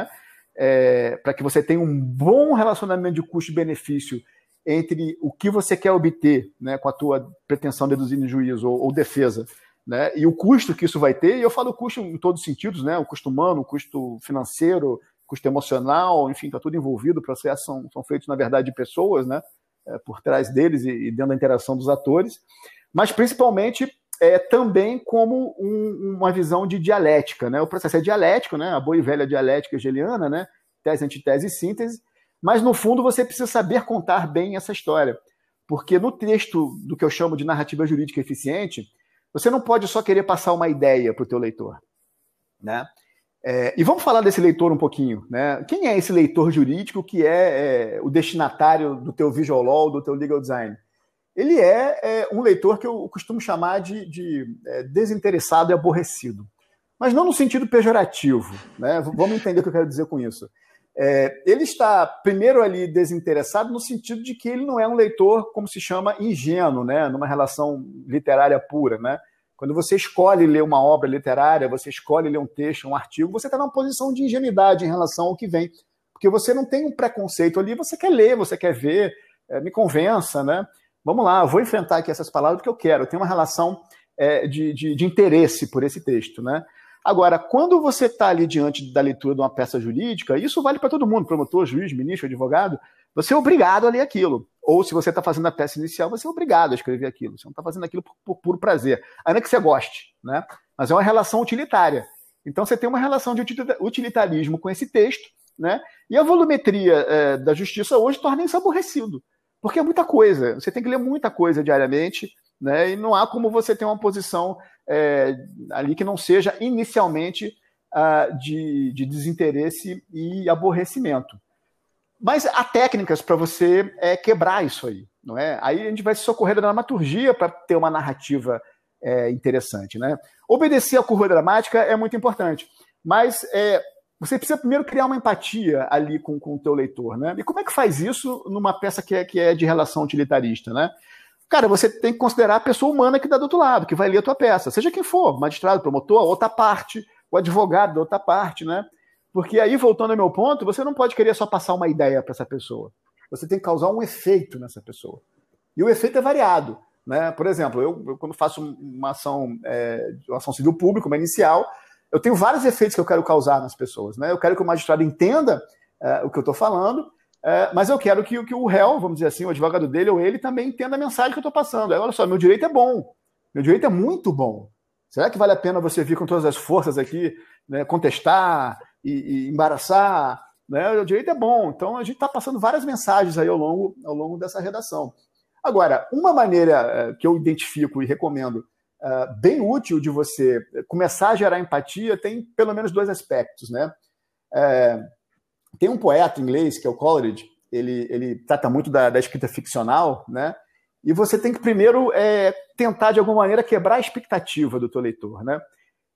é? para que você tenha um bom relacionamento de custo-benefício entre o que você quer obter né, com a tua pretensão de deduzir em juízo ou, ou, defesa, né, e o custo que isso vai ter, e eu falo custo em todos os sentidos, né, o custo humano, o custo financeiro, custo emocional, enfim, está tudo envolvido, processos são, são feitos, na verdade, de pessoas, né, é, por trás deles e, e dentro da interação dos atores mas principalmente é, também como um, uma visão de dialética. Né? O processo é dialético, né? a boa e velha dialética hegeliana, né? tese, antitese e síntese, mas no fundo você precisa saber contar bem essa história. Porque no texto do que eu chamo de narrativa jurídica eficiente, você não pode só querer passar uma ideia para o teu leitor. Né? É, e vamos falar desse leitor um pouquinho. Né? Quem é esse leitor jurídico que é, é o destinatário do teu visual law, do teu legal design? Ele é, é, um leitor que eu costumo chamar de, de é, desinteressado e aborrecido. Mas não no sentido pejorativo. Né? Vamos entender o que eu quero dizer com isso. É, ele está, primeiro, ali desinteressado no sentido de que ele não é um leitor, como se chama, ingênuo, né? numa relação literária pura. Né? Quando você escolhe ler uma obra literária, você escolhe ler um texto, um artigo, você está numa posição de ingenuidade em relação ao que vem. Porque você não tem um preconceito ali, você quer ler, você quer ver, é, me convença, né? Vamos lá, vou enfrentar aqui essas palavras porque eu quero, eu tenho uma relação é, de, de, de, interesse por esse texto, né? Agora, quando você está ali diante da leitura de uma peça jurídica, isso vale para todo mundo, promotor, juiz, ministro, advogado, você é obrigado a ler aquilo. Ou se você está fazendo a peça inicial, você é obrigado a escrever aquilo. Você não está fazendo aquilo por, por puro prazer, ainda que você goste, né? Mas é uma relação utilitária. Então você tem uma relação de utilitarismo com esse texto, né? E a volumetria é, da justiça hoje torna isso aborrecido. Porque é muita coisa. Você tem que ler muita coisa diariamente, né? E não há como você ter uma posição é, ali que não seja inicialmente uh, de, de desinteresse e aborrecimento. Mas há técnicas para você é, quebrar isso aí, não é? Aí a gente vai se socorrer da dramaturgia para ter uma narrativa é, interessante, né? Obedecer à curva dramática é muito importante, mas é, você precisa primeiro criar uma empatia ali com, com o teu leitor, né? E como é que faz isso numa peça que é, que é de relação utilitarista, né? Cara, você tem que considerar a pessoa humana que está do outro lado, que vai ler a tua peça, seja quem for, magistrado, promotor, outra parte, o advogado da outra parte, né? Porque aí, voltando ao meu ponto, você não pode querer só passar uma ideia para essa pessoa. Você tem que causar um efeito nessa pessoa. E o efeito é variado. Né? Por exemplo, eu, eu quando faço uma ação, é, uma ação civil pública, uma inicial, eu tenho vários efeitos que eu quero causar nas pessoas. Né? Eu quero que o magistrado entenda é, o que eu estou falando, é, mas eu quero que, que, o réu, vamos dizer assim, o advogado dele ou ele também entenda a mensagem que eu estou passando. Aí, olha só, meu direito é bom. Meu direito é muito bom. Será que vale a pena você vir com todas as forças aqui, né, contestar e, e embaraçar? Né? O direito é bom. Então, a gente está passando várias mensagens aí ao longo, ao longo dessa redação. Agora, uma maneira é, que eu identifico e recomendo uh, bem útil de você começar a gerar empatia tem pelo menos dois aspectos, né? É, tem um poeta inglês que é o Coleridge. ele, ele trata muito da, da escrita ficcional, né? E você tem que primeiro é, tentar, de alguma maneira, quebrar a expectativa do teu leitor, né?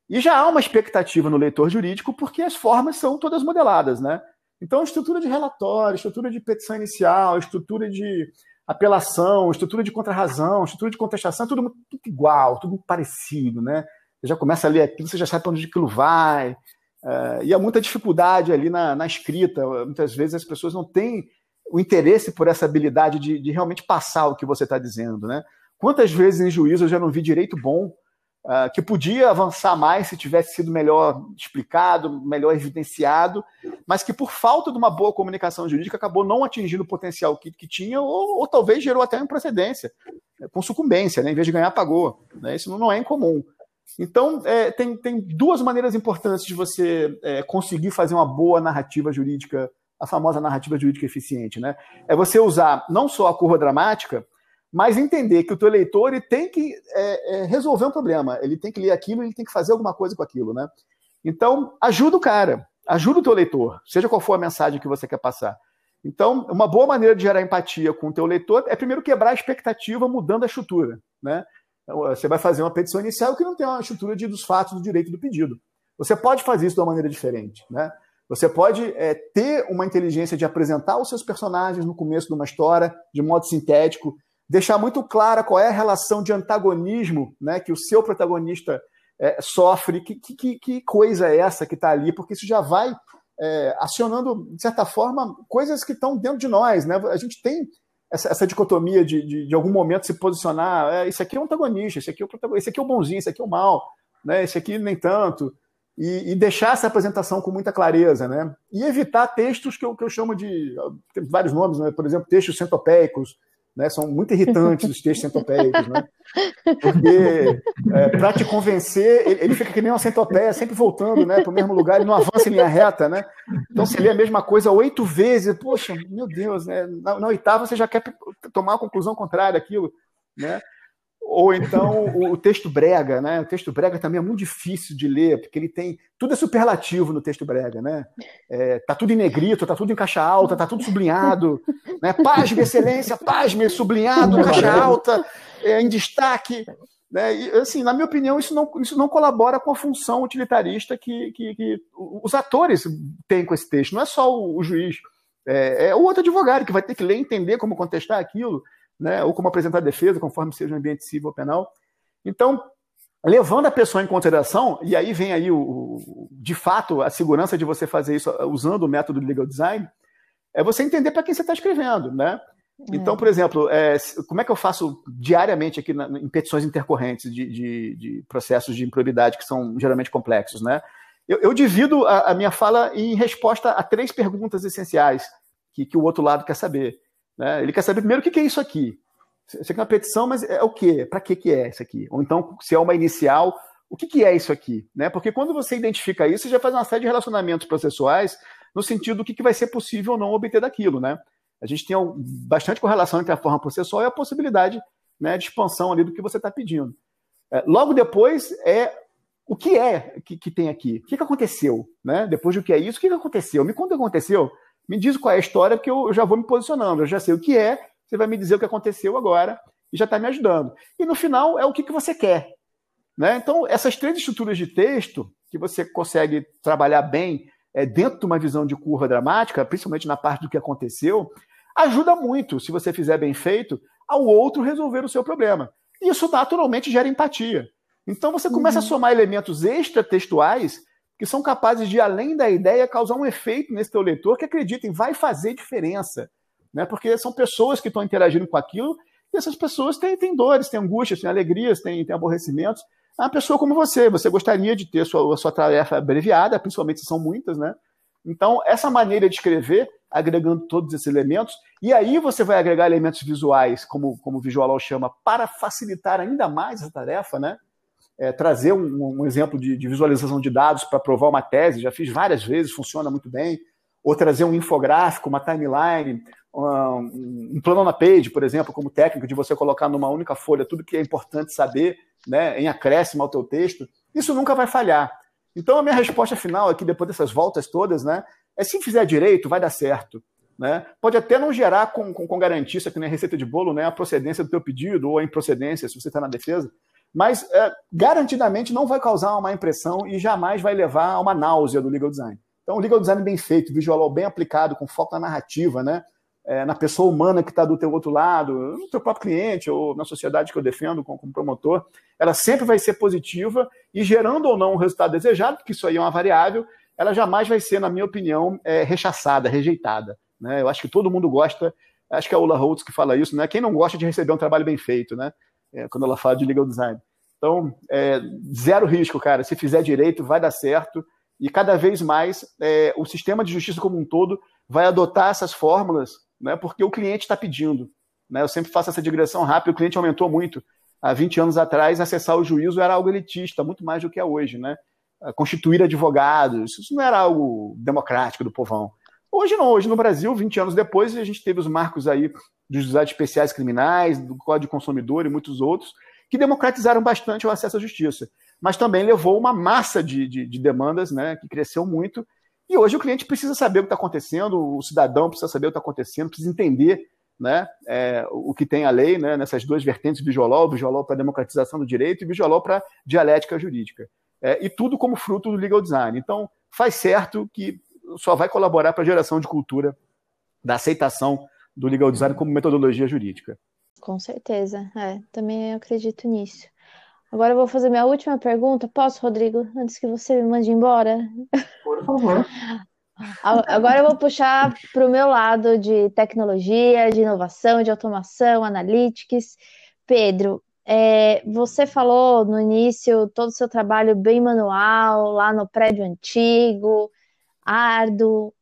E já há uma expectativa no leitor jurídico porque as formas são todas modeladas, né? Então, estrutura de relatório, estrutura de petição inicial, estrutura de apelação, estrutura de contrarrazão, estrutura de contestação, tudo, tudo igual, tudo parecido, né? Você já começa a ler aquilo, você já sabe para onde aquilo vai. Uh, e há muita dificuldade ali na, na, escrita. Muitas vezes as pessoas não têm o interesse por essa habilidade de, de realmente passar o que você está dizendo, né? Quantas vezes em juízo eu já não vi direito bom uh, que podia avançar mais se tivesse sido melhor explicado, melhor evidenciado, mas que por falta de uma boa comunicação jurídica acabou não atingindo o potencial que, que tinha ou, ou, talvez gerou até uma improcedência, com sucumbência, né? em vez de ganhar, pagou. Né? Isso não é incomum. Então, é, tem, tem duas maneiras importantes de você é, conseguir fazer uma boa narrativa jurídica a famosa narrativa jurídica eficiente, né? É você usar não só a curva dramática, mas entender que o teu leitor ele tem que é, é, resolver um problema, ele tem que ler aquilo, ele tem que fazer alguma coisa com aquilo, né? Então, ajuda o cara, ajuda o teu leitor, seja qual for a mensagem que você quer passar. Então, uma boa maneira de gerar empatia com o teu leitor é primeiro quebrar a expectativa mudando a estrutura, né? Você vai fazer uma petição inicial que não tem uma estrutura de, dos fatos do direito do pedido. Você pode fazer isso de uma maneira diferente, né? Você pode é, ter uma inteligência de apresentar os seus personagens no começo de uma história de modo sintético, deixar muito clara qual é a relação de antagonismo né, que o seu protagonista é, sofre, que, que, que, coisa é essa que está ali, porque isso já vai é, acionando, de certa forma, coisas que estão dentro de nós. Né? A gente tem essa, essa dicotomia de, de, de, algum momento, se posicionar: é, esse aqui é o antagonista, esse aqui é o, protagonista, esse aqui é o bonzinho, esse aqui é o mal, né? esse aqui nem tanto e, e, deixar essa apresentação com muita clareza, né? E evitar textos que eu, que eu chamo de. Tem vários nomes, né? por exemplo, textos centopeicos, né? São muito irritantes os textos centopeicos, né? Porque é, para te convencer, ele, ele, fica que nem uma centopeia, sempre voltando né, para o mesmo lugar, ele não avança em linha reta, né? Então, se lê a mesma coisa oito vezes, poxa, meu Deus, né? Na, na oitava você já quer tomar a conclusão contrária daquilo, né? Ou então o, o, texto brega, né? O texto brega também é muito difícil de ler, porque ele tem. Tudo é superlativo no texto brega, né? É, tá tudo em negrito, tá tudo em caixa alta, tá tudo sublinhado. Né? Pasme, excelência, pasme, sublinhado, caixa alta, é, em destaque. Né? E, assim, na minha opinião, isso não, isso não colabora com a função utilitarista que, que, que os atores têm com esse texto. Não é só o, o juiz, é, é o outro advogado que vai ter que ler e entender como contestar aquilo né, ou como apresentar defesa, conforme seja um ambiente civil ou penal. Então, levando a pessoa em consideração, e aí vem aí o, o, de fato a segurança de você fazer isso usando o método de legal design, é você entender para quem você está escrevendo, né? É. Então, por exemplo, é, como é que eu faço diariamente aqui na, em petições intercorrentes de, de, de, processos de improbidade que são geralmente complexos, né? Eu, eu divido a, a, minha fala em resposta a três perguntas essenciais que, que o outro lado quer saber. Né? Ele quer saber primeiro o que é isso aqui. Você quer uma petição, mas é o quê? Para que, que é isso aqui? Ou então, se é uma inicial, o que, que é isso aqui? Né? Porque quando você identifica isso, você já faz uma série de relacionamentos processuais no sentido do que, que vai ser possível ou não obter daquilo. Né? A gente tem bastante correlação entre a forma processual e a possibilidade né, de expansão ali do que você está pedindo. É, logo depois é o que é que, que tem aqui? O que, que aconteceu? Né? Depois do que é isso, o que, que aconteceu? Me conta o que aconteceu. Me diz qual é a história, porque eu já vou me posicionando, eu já sei o que é, você vai me dizer o que aconteceu agora e já está me ajudando. E no final é o que, que você quer. Né? Então, essas três estruturas de texto que você consegue trabalhar bem é, dentro de uma visão de curva dramática, principalmente na parte do que aconteceu, ajuda muito, se você fizer bem feito, ao outro resolver o seu problema. E isso naturalmente gera empatia. Então você começa uhum. a somar elementos extratextuais que são capazes de, além da ideia, causar um efeito nesse teu leitor que, acreditem, vai fazer diferença. Né? Porque são pessoas que estão interagindo com aquilo e essas pessoas têm, têm dores, têm angústias, têm alegrias, têm, têm aborrecimentos. Uma pessoa como você, você gostaria de ter sua, sua tarefa abreviada, principalmente se são muitas, né? Então, essa maneira de escrever, agregando todos esses elementos, e aí você vai agregar elementos visuais, como, como o Visual chama, para facilitar ainda mais a tarefa, né? É, trazer um, um exemplo de, de, visualização de dados para provar uma tese, já fiz várias vezes, funciona muito bem. Ou trazer um infográfico, uma timeline, um, um plano na page, por exemplo, como técnico de você colocar numa única folha tudo que é importante saber, né, em acréscimo ao teu texto. Isso nunca vai falhar. Então a minha resposta final aqui, depois dessas voltas todas, né, é se fizer direito, vai dar certo. né? Pode até não gerar com, com, com garantia, isso aqui é receita de bolo, né? a procedência do teu pedido ou a improcedência, se você está na defesa, mas é, garantidamente não vai causar uma má impressão e jamais vai levar a uma náusea do legal design. Então, o legal design bem feito, visual bem aplicado, com foco na narrativa, né? É, na pessoa humana que está do teu outro lado, no teu próprio cliente ou na sociedade que eu defendo como, como promotor, ela sempre vai ser positiva e gerando ou não o resultado desejado, porque isso aí é uma variável, ela jamais vai ser, na minha opinião, é, rechaçada, rejeitada. Né? Eu acho que todo mundo gosta, acho que é a Ola Holtz que fala isso, né? Quem não gosta de receber um trabalho bem feito, né? É, quando ela fala de legal design. Então, é, zero risco, cara. Se fizer direito, vai dar certo. E cada vez mais é, o sistema de justiça como um todo vai adotar essas fórmulas, né? Porque o cliente está pedindo. Né? Eu sempre faço essa digressão rápida. O cliente aumentou muito. Há 20 anos atrás, acessar o juízo era algo elitista, muito mais do que é hoje, né? Constituir advogados, isso não era algo democrático do povão. Hoje não, hoje no Brasil, 20 anos depois, a gente teve os marcos aí dos juizados especiais criminais, do Código Consumidor e muitos outros, que democratizaram bastante o acesso à justiça. Mas também levou uma massa de, de, de demandas né, que cresceu muito. E hoje o cliente precisa saber o que está acontecendo, o cidadão precisa saber o que está acontecendo, precisa entender né, é, o que tem a lei né, nessas duas vertentes, visual, visual para democratização do direito e visual para dialética jurídica. É, e tudo como fruto do legal design. Então, faz certo que só vai colaborar para a geração de cultura da aceitação do legal design como metodologia jurídica. Com certeza, é, também acredito nisso. Agora eu vou fazer minha última pergunta. Posso, Rodrigo, antes que você me mande embora? Por favor. Agora eu vou puxar para o meu lado de tecnologia, de inovação, de automação, analytics. Pedro, é, você falou no início todo o seu trabalho bem manual, lá no prédio antigo, árduo,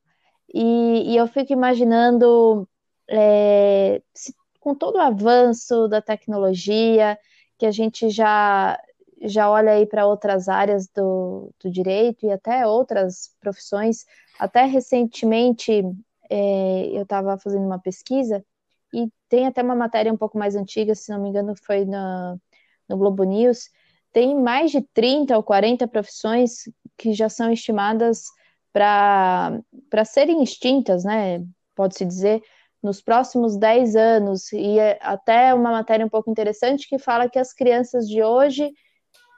e, e eu fico imaginando é, se, com todo o avanço da tecnologia, que a gente já, já olha aí para outras áreas do, do direito e até outras profissões, até recentemente é, eu estava fazendo uma pesquisa e tem até uma matéria um pouco mais antiga, se não me engano, foi na, no Globo News. Tem mais de 30 ou 40 profissões que já são estimadas para serem extintas, né? Pode-se dizer, nos próximos 10 anos. E é até uma matéria um pouco interessante que fala que as crianças de hoje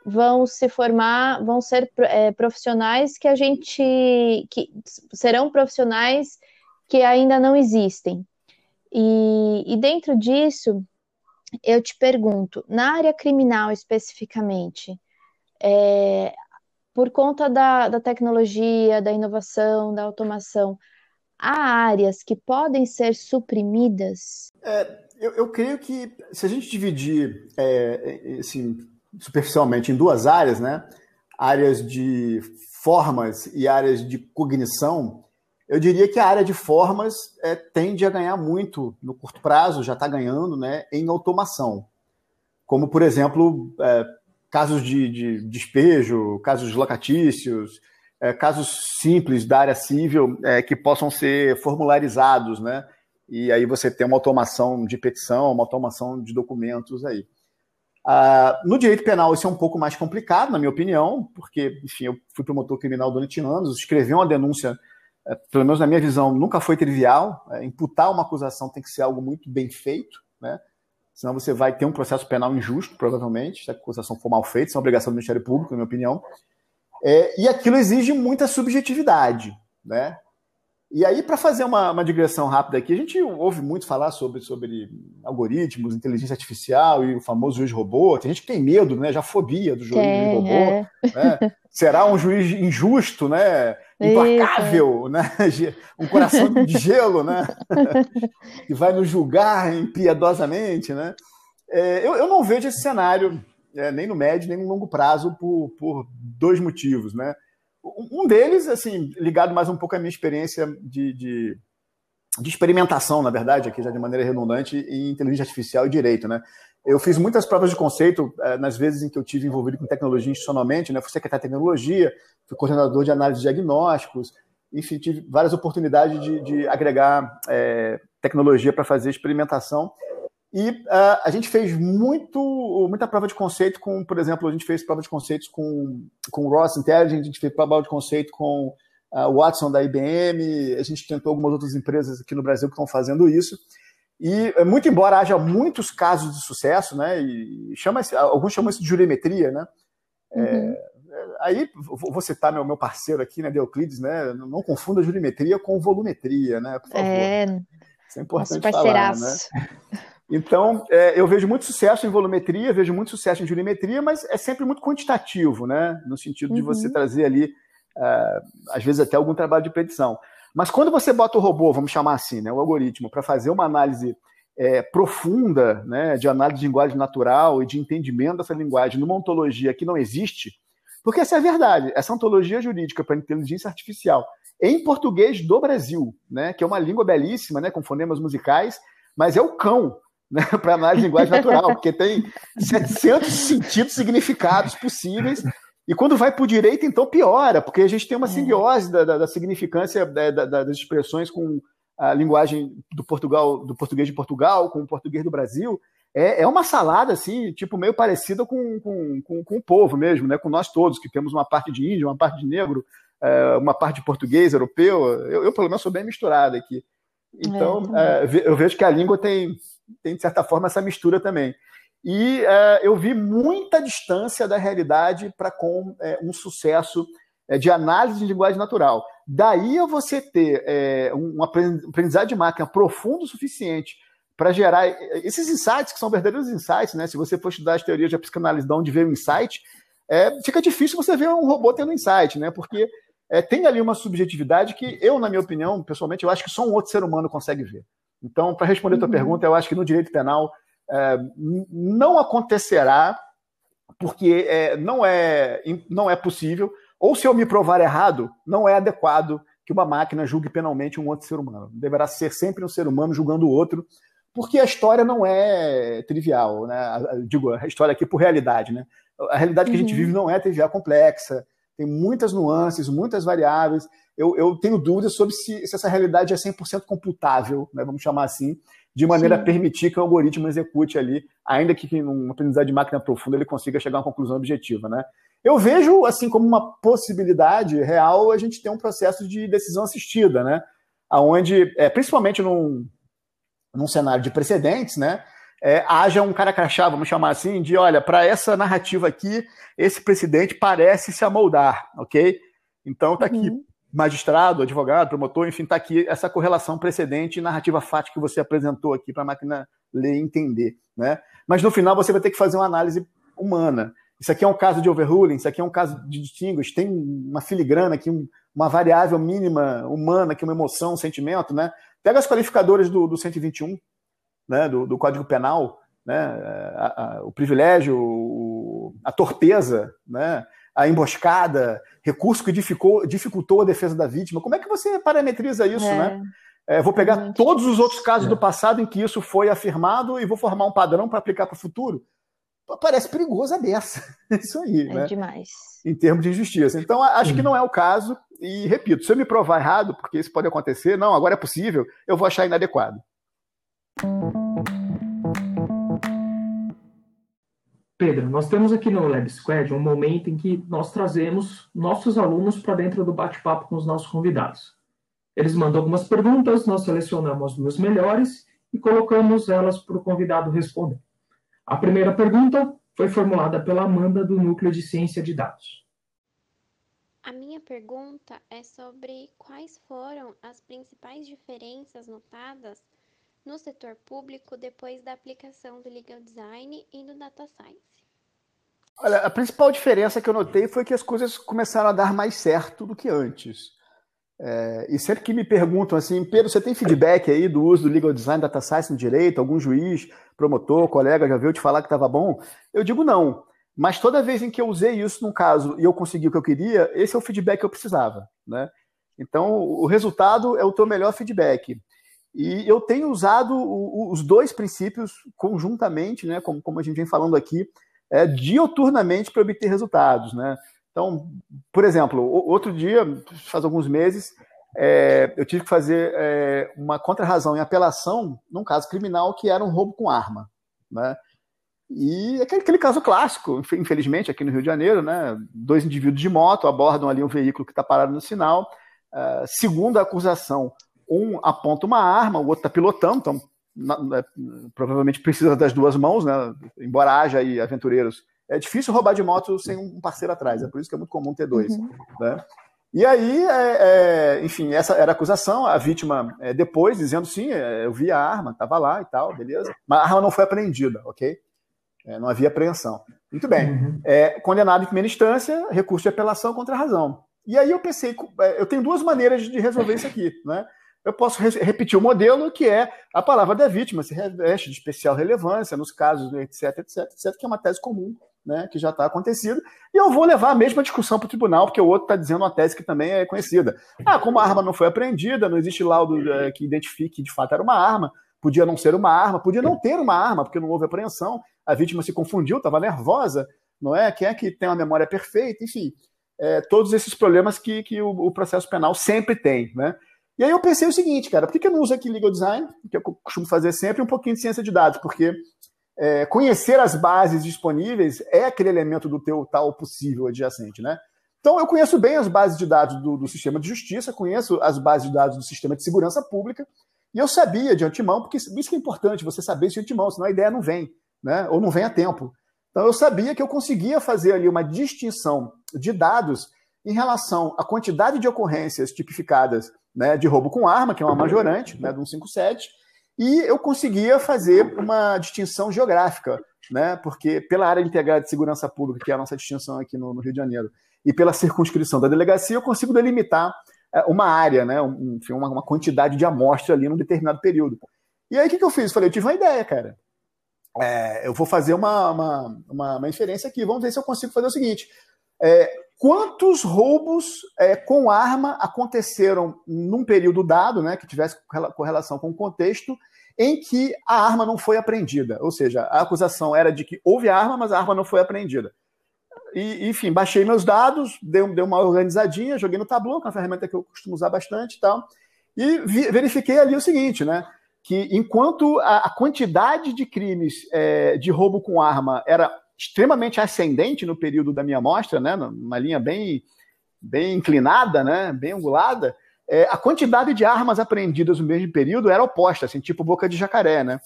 vão se formar, vão ser é, profissionais que a gente. que serão profissionais que ainda não existem. E, e dentro disso, eu te pergunto, na área criminal especificamente, é, por conta da, da tecnologia, da inovação, da automação, há áreas que podem ser suprimidas? É, eu, eu, creio que se a gente dividir é, assim, superficialmente em duas áreas, né, áreas de formas e áreas de cognição, eu diria que a área de formas é, tende a ganhar muito no curto prazo, já está ganhando, né, em automação. Como, por exemplo, é, casos de, de despejo, casos locatícios, é, casos simples da área civil é, que possam ser formularizados, né? E aí você tem uma automação de petição, uma automação de documentos aí. Ah, no direito penal, isso é um pouco mais complicado, na minha opinião, porque, enfim, eu fui promotor criminal durante anos, escrever uma denúncia, é, pelo menos na minha visão, nunca foi trivial. É, imputar uma acusação tem que ser algo muito bem feito, né? senão você vai ter um processo penal injusto, provavelmente, se a acusação for mal feita, isso é uma obrigação do Ministério Público, na minha opinião. É, e aquilo exige muita subjetividade, né? E aí, para fazer uma, uma, digressão rápida aqui, a gente ouve muito falar sobre, sobre algoritmos, inteligência artificial e o famoso juiz robô. Tem gente que tem medo, né? Já fobia do juiz, é, robô. É. Né? Será um juiz injusto, né? Implacável, né? Um coração de gelo, né? que vai nos julgar impiedosamente, né? É, eu, eu não vejo esse cenário é, nem no médio nem no longo prazo por, por dois motivos, né? Um deles, assim, ligado mais um pouco à minha experiência de, de, de, experimentação, na verdade, aqui já de maneira redundante, em inteligência artificial e direito, né? Eu fiz muitas provas de conceito é, nas vezes em que eu tive envolvido com tecnologia institucionalmente, né? Fui secretário de tecnologia, fui coordenador de análise de diagnósticos, enfim, tive várias oportunidades de, de agregar é, tecnologia para fazer experimentação. E uh, a gente fez muito, muita prova de conceito com, por exemplo, a gente fez prova de conceitos com, com Ross Intelligence, a gente fez prova de conceito com a Watson da IBM, a gente tentou algumas outras empresas aqui no Brasil que estão fazendo isso. E muito embora haja muitos casos de sucesso, né, e chama alguns chamam isso de jurimetria, né? É, uhum. É, aí vou citar meu, meu parceiro aqui, né, Euclides, né? Não confunda jurimetria com volumetria, né? Por favor. É, isso é importante falar, né? Então, é, eu vejo muito sucesso em volumetria, vejo muito sucesso em jurimetria, mas é sempre muito quantitativo, né? No sentido de você uhum. trazer ali, uh, às vezes, até algum trabalho de predição. Mas quando você bota o robô, vamos chamar assim, né, o algoritmo, para fazer uma análise é, profunda, né, de análise de linguagem natural e de entendimento dessa linguagem numa ontologia que não existe, porque essa é a verdade, essa ontologia jurídica para inteligência artificial em português do Brasil, né, que é uma língua belíssima, né, com fonemas musicais, mas é o cão né, para análise de linguagem natural, porque tem 700 sentidos significados possíveis e quando vai para o direito, então piora, porque a gente tem uma é. simbiose da, da, da significância da, das expressões com a linguagem do Portugal, do português de Portugal, com o português do Brasil. É, é uma salada, assim, tipo, meio parecida com, com, com, com, o povo mesmo, né? com nós todos, que temos uma parte de índio, uma parte de negro, é, uma parte de português, europeu. Eu, eu, pelo menos, sou bem misturado aqui. Então, é, eu vejo que a língua tem, tem, de certa forma, essa mistura também. E é, eu vi muita distância da realidade para com é, um sucesso é, de análise de linguagem natural. Daí a você ter é, um aprendizado de máquina profundo o suficiente para gerar esses insights, que são verdadeiros insights, né? Se você for estudar as teorias da psicanálise, de onde veio o insight, é, fica difícil você ver um robô tendo insight, né? Porque é, tem ali uma subjetividade que eu, na minha opinião, pessoalmente, eu acho que só um outro ser humano consegue ver. Então, para responder a tua uhum. pergunta, eu acho que no direito penal é, não acontecerá, porque é, não, é, não é possível, ou se eu me provar errado, não é adequado que uma máquina julgue penalmente um outro ser humano. Deverá ser sempre um ser humano julgando o outro, porque a história não é trivial, né? Digo, a história aqui por realidade, né? A realidade que a gente uhum. vive não é trivial, complexa, tem muitas nuances, muitas variáveis. Eu, eu tenho dúvidas sobre se, se, essa realidade é 100% computável, né? vamos chamar assim, de maneira Sim. a permitir que o algoritmo execute ali, ainda que numa aprendizagem de máquina profunda ele consiga chegar a uma conclusão objetiva, né? Eu vejo assim como uma possibilidade real a gente ter um processo de decisão assistida, né? Aonde, é, principalmente num, num cenário de precedentes, né? É, haja um cara crachá, vamos chamar assim, de olha, para essa narrativa aqui, esse precedente parece se amoldar, ok? Então tá aqui. Uhum magistrado, advogado, promotor, enfim, está aqui essa correlação precedente e narrativa fática que você apresentou aqui para a máquina ler e entender. Né? Mas no final você vai ter que fazer uma análise humana. Isso aqui é um caso de overruling, isso aqui é um caso de distinguish, tem uma filigrana aqui, um, uma variável mínima humana, que uma emoção, um sentimento, né? Pega as qualificadoras do, do 121, né, do, do Código Penal, né, a, a, o privilégio, o, a torpeza, né, a emboscada, recurso que dificultou, dificultou a defesa da vítima. Como é que você parametriza isso, é. né? É, vou pegar todos os outros casos é. do passado em que isso foi afirmado e vou formar um padrão para aplicar para o futuro. Parece perigoso a dessa. Isso aí, é né? demais. Em termos de injustiça. Então, acho que não é o caso. E, repito, se eu me provar errado, porque isso pode acontecer, não, agora é possível, eu vou achar inadequado. Pedro, nós temos aqui no Lab Squad um momento em que nós trazemos nossos alunos para dentro do bate-papo com os nossos convidados. Eles mandam algumas perguntas, nós selecionamos as duas melhores e colocamos elas para o convidado responder. A primeira pergunta foi formulada pela Amanda do Núcleo de Ciência de Dados. A minha pergunta é sobre quais foram as principais diferenças notadas no setor público depois da aplicação do Legal Design e do Data Science? Olha, a principal diferença que eu notei foi que as coisas começaram a dar mais certo do que antes. É, e sempre que me perguntam assim, Pedro, você tem feedback aí do uso do Legal Design, Data Science no direito? Algum juiz, promotor, colega já veio te falar que estava bom? Eu digo não. Mas toda vez em que eu usei isso num caso e eu consegui o que eu queria, esse é o feedback que eu precisava. Né? Então, o resultado é o teu melhor feedback. E eu tenho usado os dois princípios conjuntamente, né, como, como a gente vem falando aqui, é, dioturnamente para obter resultados. Né? Então, por exemplo, outro dia, faz alguns meses, é, eu tive que fazer é, uma contrarrazão em apelação num caso criminal que era um roubo com arma. Né? E aquele, aquele caso clássico, infelizmente, aqui no Rio de Janeiro, né? dois indivíduos de moto abordam ali um veículo que está parado no sinal, Uh, segundo a acusação, um aponta uma arma, o outro está pilotando, então na, na, provavelmente precisa das duas mãos, né? embora haja aí aventureiros. É difícil roubar de moto sem um parceiro atrás, é por isso que é muito comum ter dois. Uhum. Né? E aí, é, é, enfim, essa era a acusação, a vítima é, depois dizendo sim, é, eu vi a arma, estava lá e tal, beleza. Mas a arma não foi apreendida, ok? É, não havia apreensão. Muito bem. Uhum. É, condenado em primeira instância, recurso de apelação contra a razão. E aí eu pensei, eu tenho duas maneiras de resolver isso aqui, né? Eu posso re repetir o modelo que é a palavra da vítima se reveste de especial relevância nos casos, etc, etc, etc, que é uma tese comum né, que já está acontecido, e eu vou levar a mesma discussão para o tribunal, porque o outro está dizendo uma tese que também é conhecida. Ah, como a arma não foi apreendida, não existe laudo é, que identifique que de fato era uma arma, podia não ser uma arma, podia não ter uma arma, porque não houve apreensão, a vítima se confundiu, estava nervosa, não é? Quem é que tem uma memória perfeita, enfim, é, todos esses problemas que, que o, o, processo penal sempre tem, né? E aí eu pensei o seguinte, cara, por que, eu não uso aqui legal design, que eu costumo fazer sempre, um pouquinho de ciência de dados, porque é, conhecer as bases disponíveis é aquele elemento do teu tal possível adjacente, né? Então, eu conheço bem as bases de dados do, do, sistema de justiça, conheço as bases de dados do sistema de segurança pública, e eu sabia de antemão, porque isso que é importante, você saber isso de antemão, senão a ideia não vem, né? ou não vem a tempo. Então, eu sabia que eu conseguia fazer ali uma distinção de dados em relação à quantidade de ocorrências tipificadas né, de roubo com arma, que é uma majorante, né, do 157, e eu conseguia fazer uma distinção geográfica, né? Porque pela área integrada de segurança pública, que é a nossa distinção aqui no, no Rio de Janeiro, e pela circunscrição da delegacia, eu consigo delimitar é, uma área, né? Um, enfim, uma, uma, quantidade de amostra ali num determinado período. E aí o que, que eu fiz? Falei, eu tive uma ideia, cara. É, eu vou fazer uma, uma, uma, uma, inferência aqui. Vamos ver se eu consigo fazer o seguinte. É, quantos roubos é, com arma aconteceram num período dado, né, que tivesse correlação com o contexto, em que a arma não foi apreendida. Ou seja, a acusação era de que houve arma, mas a arma não foi apreendida. E, enfim, baixei meus dados, dei, dei uma organizadinha, joguei no Tableau, que é uma ferramenta que eu costumo usar bastante e tal, e vi, verifiquei ali o seguinte, né? Que enquanto a, a quantidade de crimes é, de roubo com arma era extremamente ascendente no período da minha amostra, né, numa linha bem, bem inclinada, né, bem angulada, é, a quantidade de armas apreendidas no mesmo período era oposta, assim, tipo boca de jacaré, né?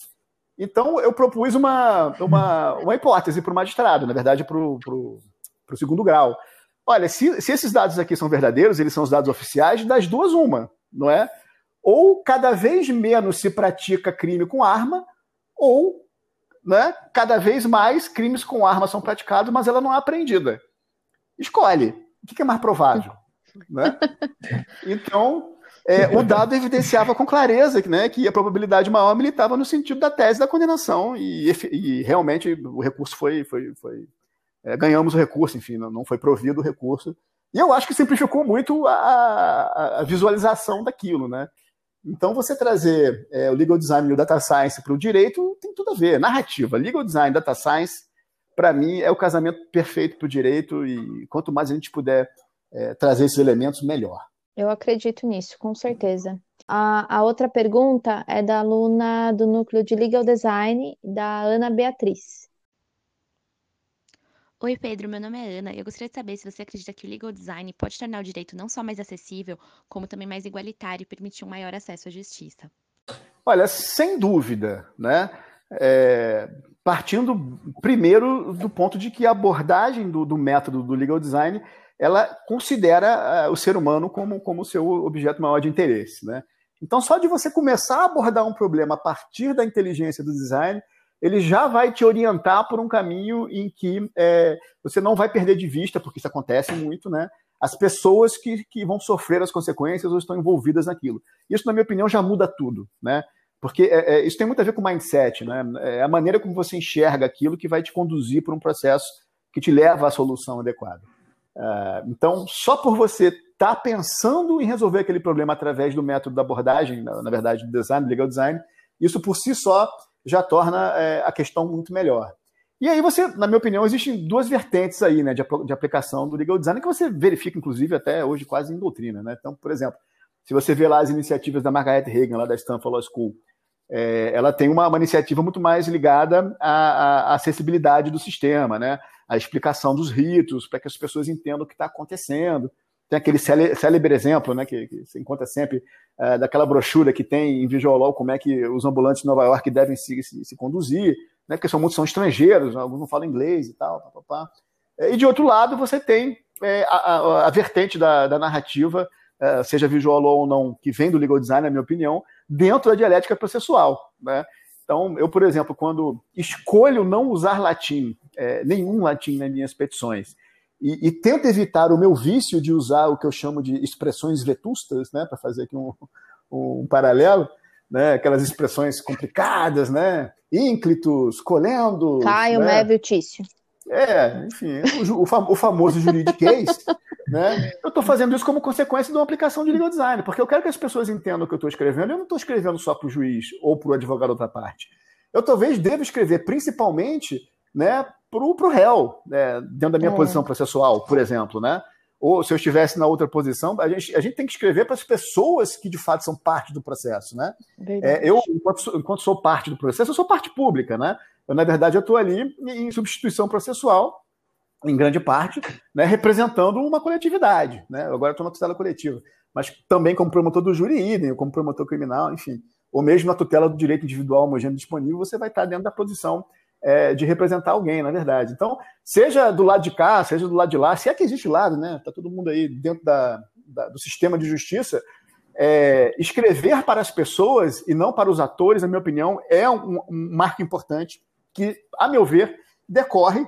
Então eu propus uma, uma, uma hipótese para o magistrado, na verdade para o segundo grau. Olha, se, se esses dados aqui são verdadeiros, eles são os dados oficiais, das duas uma, não é? Ou cada vez menos se pratica crime com arma, ou né, cada vez mais crimes com arma são praticados, mas ela não é apreendida. Escolhe. O que é mais provável? Né? Então, é, o dado evidenciava com clareza né, que a probabilidade maior militava no sentido da tese da condenação, e, e realmente o recurso foi. foi, foi é, ganhamos o recurso, enfim, não, não foi provido o recurso. E eu acho que simplificou muito a, a, a visualização daquilo, né? Então, você trazer é, o legal design e o data science para o direito tem tudo a ver. Narrativa, legal design, data science, para mim, é o casamento perfeito para o direito e quanto mais a gente puder é, trazer esses elementos, melhor. Eu acredito nisso, com certeza. A, a outra pergunta é da aluna do núcleo de Legal Design, da Ana Beatriz. Oi, Pedro, meu nome é Ana. Eu gostaria de saber se você acredita que o legal design pode tornar o direito não só mais acessível, como também mais igualitário e permitir um maior acesso à justiça. Olha, sem dúvida, né? É, partindo primeiro do ponto de que a abordagem do, do método do legal design ela considera uh, o ser humano como, como seu objeto maior de interesse, né? Então, só de você começar a abordar um problema a partir da inteligência do design, ele já vai te orientar por um caminho em que é, você não vai perder de vista, porque isso acontece muito, né? As pessoas que, que vão sofrer as consequências ou estão envolvidas naquilo. Isso, na minha opinião, já muda tudo, né? Porque é, é, isso tem muito a ver com mindset, né? É a maneira como você enxerga aquilo que vai te conduzir para um processo que te leva à solução adequada. Uh, então, só por você estar tá pensando em resolver aquele problema através do método da abordagem, na, na verdade, do design, do legal design, isso por si só já torna é, a questão muito melhor. E aí você, na minha opinião, existem duas vertentes aí, né, de, de, aplicação do legal design que você verifica, inclusive, até hoje quase em doutrina, né? Então, por exemplo, se você vê lá as iniciativas da Margaret Hagan, lá da Stanford Law School, é, ela tem uma, uma, iniciativa muito mais ligada à, à, acessibilidade do sistema, né? A explicação dos ritos, para que as pessoas entendam o que está acontecendo. Tem aquele célebre exemplo, né, que, que você encontra sempre, é, daquela brochura que tem em Visual Law, como é que os ambulantes de Nova York devem se, se, se conduzir, né, porque são muitos são estrangeiros, alguns não falam inglês e tal, pá, pá, pá. E de outro lado, você tem é, a, a, a, vertente da, da narrativa, é, seja visual law ou não, que vem do legal design, na minha opinião, dentro da dialética processual. Né? Então, eu, por exemplo, quando escolho não usar latim, é, nenhum latim nas minhas petições, e, e, tento evitar o meu vício de usar o que eu chamo de expressões vetustas, né, para fazer aqui um, um paralelo, né, aquelas expressões complicadas, né, ínclitos, colendos. Caio, né? Mévio, Tício. É, enfim, o, o, famoso juridiquês, né? Eu estou fazendo isso como consequência de uma aplicação de legal design, porque eu quero que as pessoas entendam o que eu estou escrevendo. Eu não estou escrevendo só para o juiz ou para o advogado da outra parte. Eu talvez deva escrever principalmente né, para o réu, né, dentro da minha é. posição processual, por exemplo, né? Ou se eu estivesse na outra posição, a gente, a gente tem que escrever para as pessoas que de fato são parte do processo, né? É, eu, enquanto, enquanto sou parte do processo, eu sou parte pública, né? Eu, na verdade, eu estou ali em substituição processual, em grande parte, né, representando uma coletividade. Né? Eu agora estou na tutela coletiva, mas também como promotor do júri idem, como promotor criminal, enfim. Ou mesmo na tutela do direito individual homogêneo disponível, você vai estar dentro da posição é, de representar alguém, na verdade. Então, seja do lado de cá, seja do lado de lá, se é que existe lado, né? Está todo mundo aí dentro da, da, do sistema de justiça. É, escrever para as pessoas e não para os atores, na minha opinião, é um, um marco importante que, a meu ver, decorre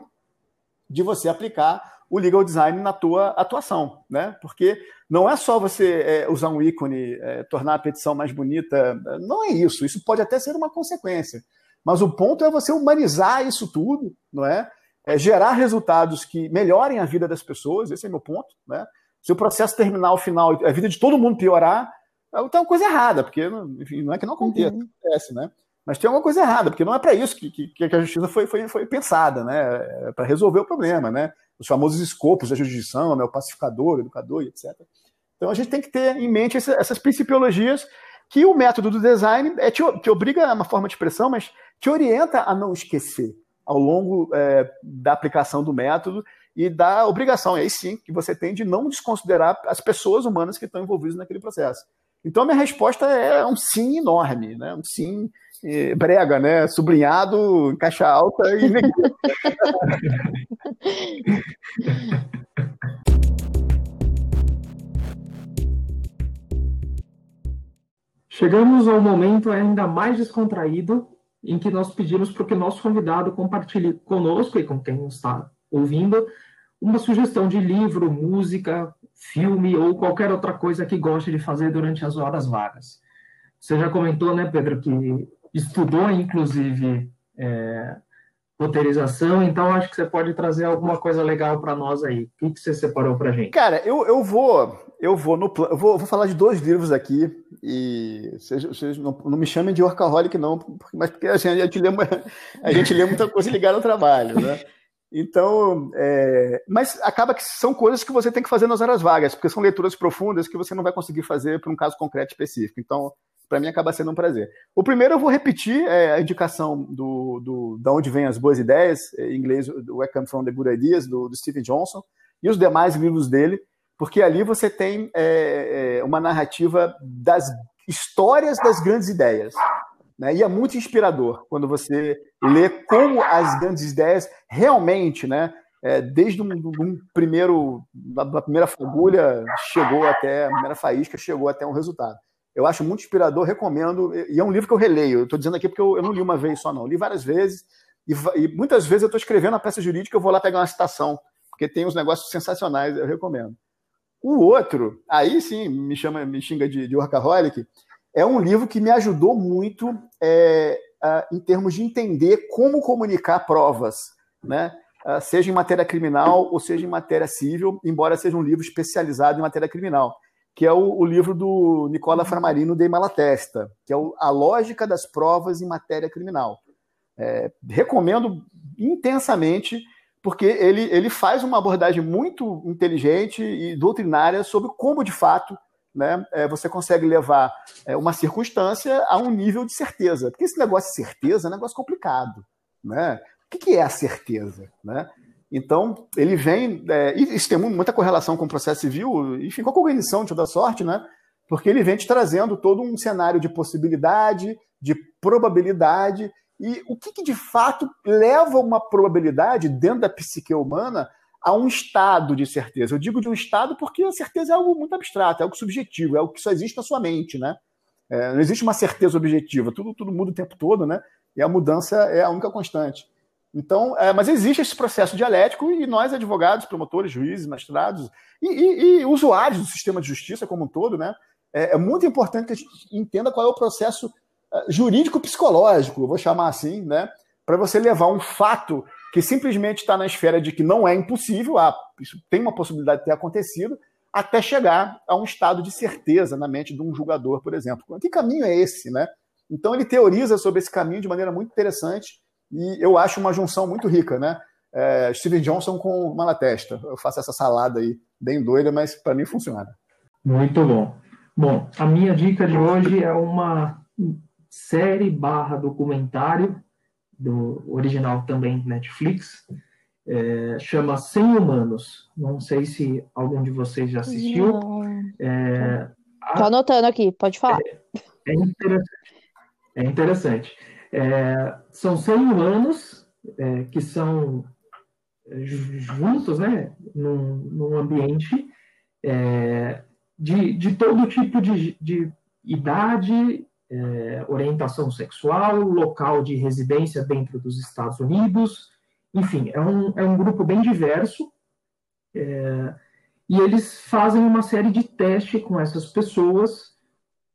de você aplicar o legal design na tua atuação, né? Porque não é só você é, usar um ícone, é, tornar a petição mais bonita, não é isso. Isso pode até ser uma consequência, mas o ponto é você humanizar isso tudo, não é? é gerar resultados que melhorem a vida das pessoas. Esse é meu ponto, né? Se o processo terminar ao final, a vida de todo mundo piorar, é uma coisa errada, porque enfim, não é que não aconteça, uhum. acontece, né? Mas tem alguma coisa errada, porque não é para isso que, que, que, a justiça foi, foi, foi pensada, né? É para resolver o problema, né? Os famosos escopos da jurisdição, né? o pacificador, o educador e etc. Então a gente tem que ter em mente essa, essas principiologias que o método do design é, te, te obriga a uma forma de expressão, mas te orienta a não esquecer ao longo é, da aplicação do método e da obrigação, e aí sim, que você tem de não desconsiderar as pessoas humanas que estão envolvidas naquele processo. Então, a minha resposta é um sim enorme, né? um sim brega, né? Sublinhado, em caixa alta e Chegamos ao momento ainda mais descontraído em que nós pedimos para que o nosso convidado compartilhe conosco e com quem está ouvindo uma sugestão de livro, música, filme ou qualquer outra coisa que goste de fazer durante as horas vagas. Você já comentou, né, Pedro, que estudou, inclusive, é, roteirização, então acho que você pode trazer alguma coisa legal para nós aí. O que, que você separou para gente? Cara, eu, eu vou eu vou no eu vou, vou falar de dois livros aqui e vocês, não, não, me chamem de workaholic não, mas porque a gente lê a gente lê muita coisa ligada ao trabalho, né? Então, é, mas acaba que são coisas que você tem que fazer nas horas vagas, porque são leituras profundas que você não vai conseguir fazer para um caso concreto específico. Então, para mim acaba sendo um prazer. O primeiro eu vou repetir é, a indicação do, do da onde vêm as boas ideias, em inglês Where Come From the Good Ideas do, do Stephen Johnson e os demais livros dele, porque ali você tem é, é, uma narrativa das histórias das grandes ideias. Né? E é muito inspirador quando você lê como as grandes ideias realmente, né, é, desde um, um, primeiro, da primeira fagulha, chegou até a primeira faísca, chegou até um resultado. Eu acho muito inspirador, recomendo. E é um livro que eu releio. Estou dizendo aqui porque eu, eu, não li uma vez só, não. Eu li várias vezes. E, e muitas vezes eu estou escrevendo a peça jurídica, eu vou lá pegar uma citação, porque tem uns negócios sensacionais, eu recomendo. O outro, aí sim, me chama, me xinga de, de workaholic, é um livro que me ajudou muito é, em termos de entender como comunicar provas, né? seja em matéria criminal ou seja em matéria civil, embora seja um livro especializado em matéria criminal que é o, o livro do Nicola. Framarino de Malatesta, que é o, A Lógica das Provas em Matéria Criminal. É, recomendo intensamente, porque ele, ele faz uma abordagem muito inteligente e doutrinária sobre como, de fato, né, é, você consegue levar é, uma circunstância a um nível de certeza. Porque esse negócio de certeza é um negócio complicado. Né? O que, é a certeza? Né? Então, ele vem, é, isso tem muita correlação com o processo civil, enfim, com a cognição de toda sorte, né? Porque ele vem te trazendo todo um cenário de possibilidade, de probabilidade, e o que, que de fato leva uma probabilidade dentro da psique humana a um estado de certeza. Eu digo de um estado porque a certeza é algo muito abstrato, é algo subjetivo, é algo que só existe na sua mente, né? É, não existe uma certeza objetiva, tudo, tudo muda o tempo todo, né? E a mudança é a única constante. Então, é, mas existe esse processo dialético e nós, advogados, promotores, juízes, magistrados e, e, e usuários do sistema de justiça como um todo, né? É, é, muito importante que a gente entenda qual é o processo jurídico-psicológico, vou chamar assim, né? Para você levar um fato que simplesmente está na esfera de que não é impossível, ah, isso tem uma possibilidade de ter acontecido, até chegar a um estado de certeza na mente de um julgador, por exemplo. Que caminho é esse, né? Então ele teoriza sobre esse caminho de maneira muito interessante e eu acho uma junção muito rica, né? É, Steven Johnson com Malatesta. Eu faço essa salada aí bem doida, mas para mim funciona. Muito bom. Bom, a minha dica de hoje é uma série barra documentário do original também Netflix, é, chama Sem Humanos. Não sei se algum de vocês já assistiu. É, Tô anotando aqui, pode falar. É, é interessante. É interessante. É, são 100 humanos é, que são juntos, né, num, num ambiente é, de, de todo tipo de, de idade, é, orientação sexual, local de residência dentro dos Estados Unidos, enfim, é um, é um grupo bem diverso, é, e eles fazem uma série de testes com essas pessoas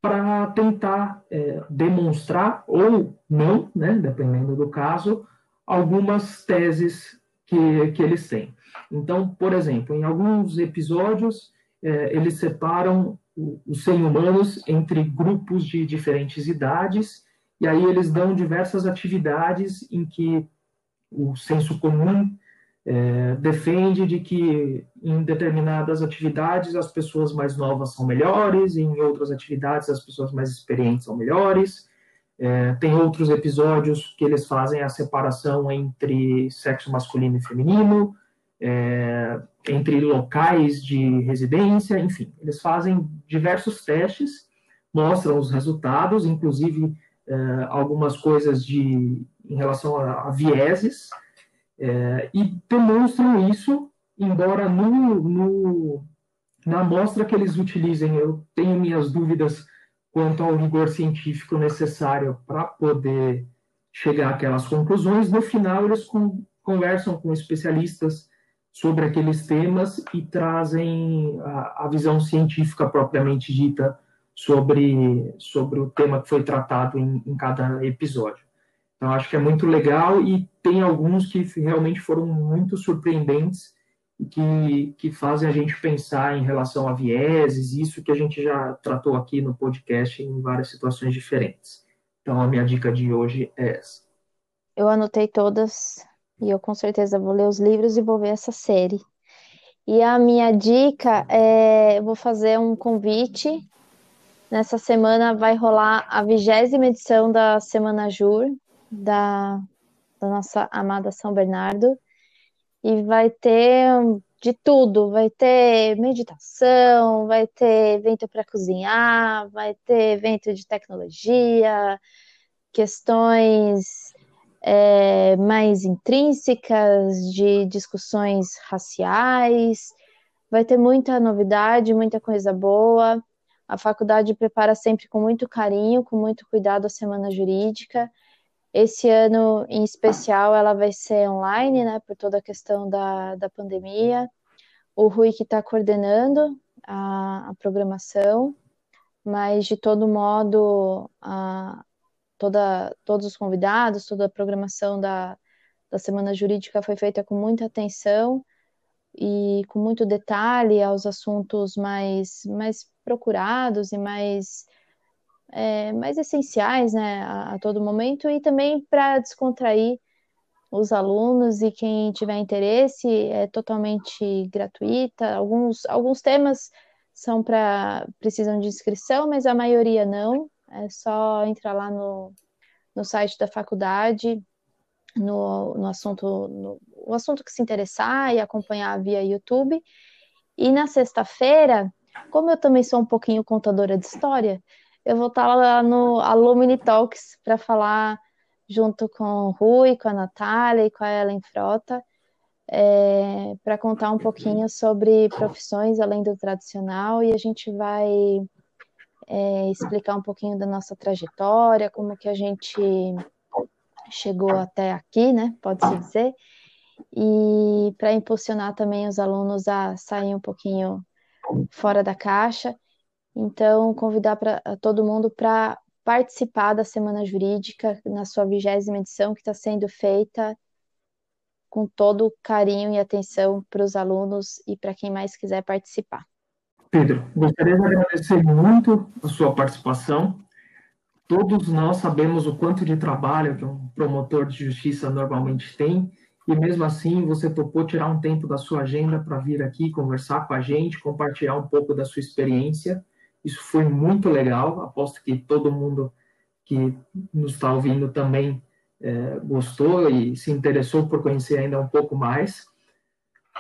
para tentar é, demonstrar ou não, né, dependendo do caso, algumas teses que, que eles têm. Então, por exemplo, em alguns episódios, é, eles separam os 100 humanos entre grupos de diferentes idades, e aí eles dão diversas atividades em que o senso comum é, defende de que em determinadas atividades as pessoas mais novas são melhores, em outras atividades as pessoas mais experientes são melhores. É, tem outros episódios que eles fazem a separação entre sexo masculino e feminino, é, entre locais de residência, enfim, eles fazem diversos testes, mostram os resultados, inclusive é, algumas coisas de, em relação a, a vieses, é, e demonstram isso, embora no, no, na amostra que eles utilizem, eu tenho minhas dúvidas quanto ao rigor científico necessário para poder chegar àquelas conclusões, no final eles con conversam com especialistas sobre aqueles temas e trazem a, a visão científica propriamente dita sobre, sobre o tema que foi tratado em, em cada episódio. Então, acho que é muito legal e tem alguns que realmente foram muito surpreendentes e que, que fazem a gente pensar em relação a vieses, isso que a gente já tratou aqui no podcast em várias situações diferentes. Então, a minha dica de hoje é essa. Eu anotei todas e eu com certeza vou ler os livros e vou ver essa série. E a minha dica é: eu vou fazer um convite. Nessa semana vai rolar a vigésima edição da Semana Jur, da, da nossa amada São Bernardo. E vai ter de tudo: vai ter meditação, vai ter evento para cozinhar, vai ter evento de tecnologia, questões é, mais intrínsecas, de discussões raciais. Vai ter muita novidade, muita coisa boa. A faculdade prepara sempre com muito carinho, com muito cuidado a semana jurídica. Esse ano, em especial, ela vai ser online, né, por toda a questão da, da pandemia. O Rui que está coordenando a, a, programação, mas de todo modo, a, toda, todos os convidados, toda a programação da, da Semana Jurídica foi feita com muita atenção e com muito detalhe aos assuntos mais, mais procurados e mais, é, mais essenciais né, a, a todo momento, e também para descontrair os alunos e quem tiver interesse é totalmente gratuita. Alguns, alguns temas são para precisam de inscrição, mas a maioria não. É só entrar lá no, no site da faculdade, no, no assunto, no, o assunto que se interessar e acompanhar via YouTube. E na sexta-feira, como eu também sou um pouquinho contadora de história, eu vou estar lá no Alumni Talks para falar junto com o Rui, com a Natália e com a Ellen Frota, é, para contar um pouquinho sobre profissões além do tradicional e a gente vai é, explicar um pouquinho da nossa trajetória, como que a gente chegou até aqui, né? Pode-se dizer, e para impulsionar também os alunos a sair um pouquinho fora da caixa. Então, convidar para todo mundo para participar da Semana Jurídica na sua vigésima edição, que está sendo feita com todo carinho e atenção para os alunos e para quem mais quiser participar. Pedro, gostaria de agradecer muito a sua participação. Todos nós sabemos o quanto de trabalho que um promotor de justiça normalmente tem, e mesmo assim você topou tirar um tempo da sua agenda para vir aqui conversar com a gente, compartilhar um pouco da sua experiência. Isso foi muito legal. Aposto que todo mundo que nos está ouvindo também é, gostou e se interessou por conhecer ainda um pouco mais.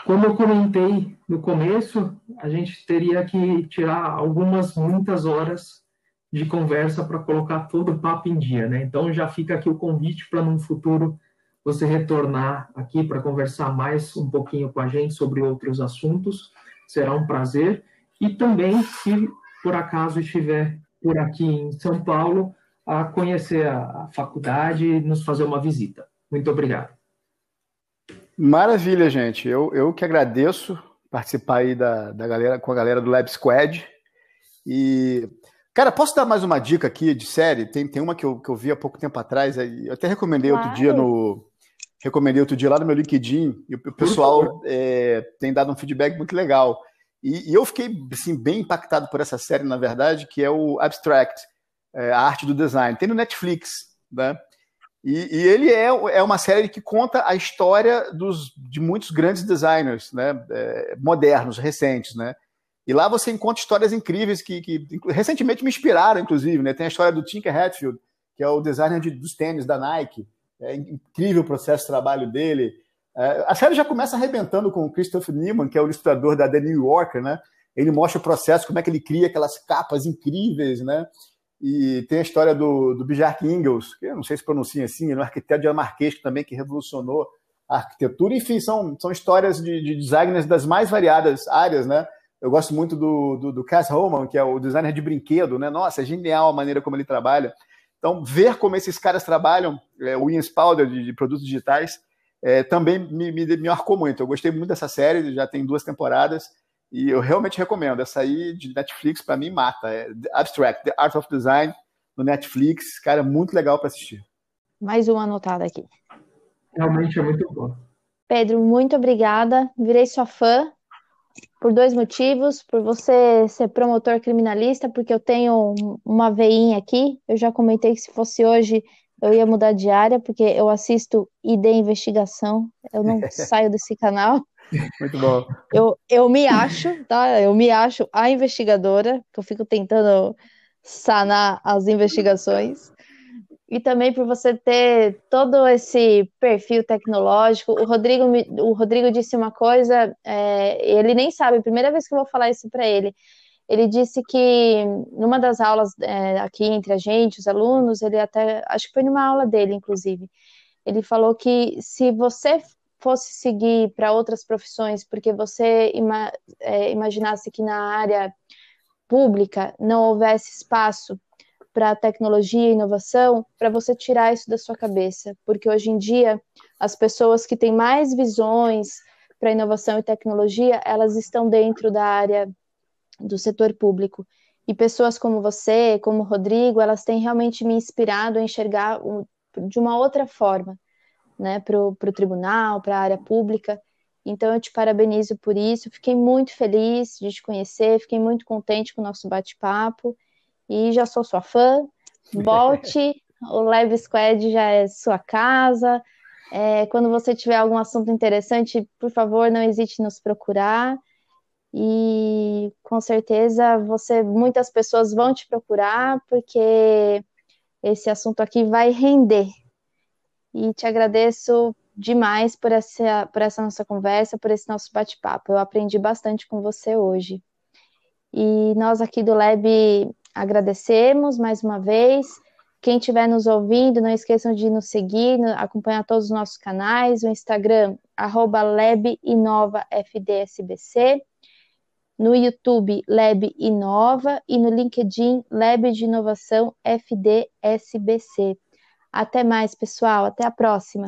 Como eu comentei no começo, a gente teria que tirar algumas, muitas horas de conversa para colocar todo o papo em dia, né? Então já fica aqui o convite para num futuro você retornar aqui para conversar mais um pouquinho com a gente sobre outros assuntos. Será um prazer. E também, se por acaso estiver por aqui em São Paulo, a conhecer a faculdade e nos fazer uma visita. Muito obrigado. Maravilha, gente. Eu, eu que agradeço participar aí da, da galera com a galera do Lab Squad. E, cara, posso dar mais uma dica aqui de série? Tem, tem uma que eu, que eu vi há pouco tempo atrás, eu até recomendei claro. outro dia no. Recomendei outro dia lá no meu LinkedIn, e o pessoal é, tem dado um feedback muito legal. E, e, eu fiquei assim, bem impactado por essa série, na verdade, que é o Abstract é, a arte do design. Tem no Netflix, né? E, e, ele é, é uma série que conta a história dos, de muitos grandes designers, né? É, modernos, recentes, né? E lá você encontra histórias incríveis que, que recentemente me inspiraram, inclusive, né? Tem a história do Tinker Hatfield, que é o designer de, dos tênis da Nike. É incrível o processo de trabalho dele. É, a série já começa arrebentando com o Christopher Neiman, que é o ilustrador da The New Yorker, né? Ele mostra o processo, como é que ele cria aquelas capas incríveis, né? E tem a história do, do Bjark Ingels, que eu não sei se pronuncia assim, ele é um arquiteto dinamarquês também que revolucionou a arquitetura. Enfim, são, são histórias de, de designers das mais variadas áreas, né? Eu gosto muito do, do, do Cass Holman, que é o designer de brinquedo, né? Nossa, é genial a maneira como ele trabalha. Então, ver como esses caras trabalham, é, o Ian Spalder de, de produtos digitais, é, também me, me, me marcou muito. Eu gostei muito dessa série, já tem duas temporadas. E eu realmente recomendo. Essa aí de Netflix, para mim, mata. É Abstract, The Art of Design, no Netflix. Cara, muito legal para assistir. Mais uma anotada aqui. Realmente é muito bom. Pedro, muito obrigada. Virei sua fã por dois motivos. Por você ser promotor criminalista, porque eu tenho uma veinha aqui. Eu já comentei que se fosse hoje eu ia mudar de área, porque eu assisto ID Investigação. Eu não saio desse canal. Muito bom. Eu, eu me acho, tá? Eu me acho a investigadora, que eu fico tentando sanar as investigações. E também por você ter todo esse perfil tecnológico. O Rodrigo, o Rodrigo disse uma coisa, é, ele nem sabe, primeira vez que eu vou falar isso para ele. Ele disse que numa das aulas é, aqui entre a gente, os alunos, ele até, acho que foi numa aula dele, inclusive, ele falou que se você fosse seguir para outras profissões, porque você ima é, imaginasse que na área pública não houvesse espaço para tecnologia e inovação, para você tirar isso da sua cabeça, porque hoje em dia as pessoas que têm mais visões para inovação e tecnologia, elas estão dentro da área do setor público. E pessoas como você, como o Rodrigo, elas têm realmente me inspirado a enxergar de uma outra forma né, para o tribunal, para a área pública. Então, eu te parabenizo por isso. Fiquei muito feliz de te conhecer, fiquei muito contente com o nosso bate-papo e já sou sua fã. Volte, o Live Squad já é sua casa. É, quando você tiver algum assunto interessante, por favor, não hesite em nos procurar. E com certeza você, muitas pessoas vão te procurar porque esse assunto aqui vai render e te agradeço demais por essa, por essa nossa conversa, por esse nosso bate-papo. Eu aprendi bastante com você hoje. E nós aqui do Lab agradecemos mais uma vez. Quem estiver nos ouvindo, não esqueçam de nos seguir, acompanhar todos os nossos canais, o Instagram, arroba LabInovaFDSBC, no YouTube Lab Inova e no LinkedIn Lab de Inovação FDSBC. Até mais, pessoal. Até a próxima.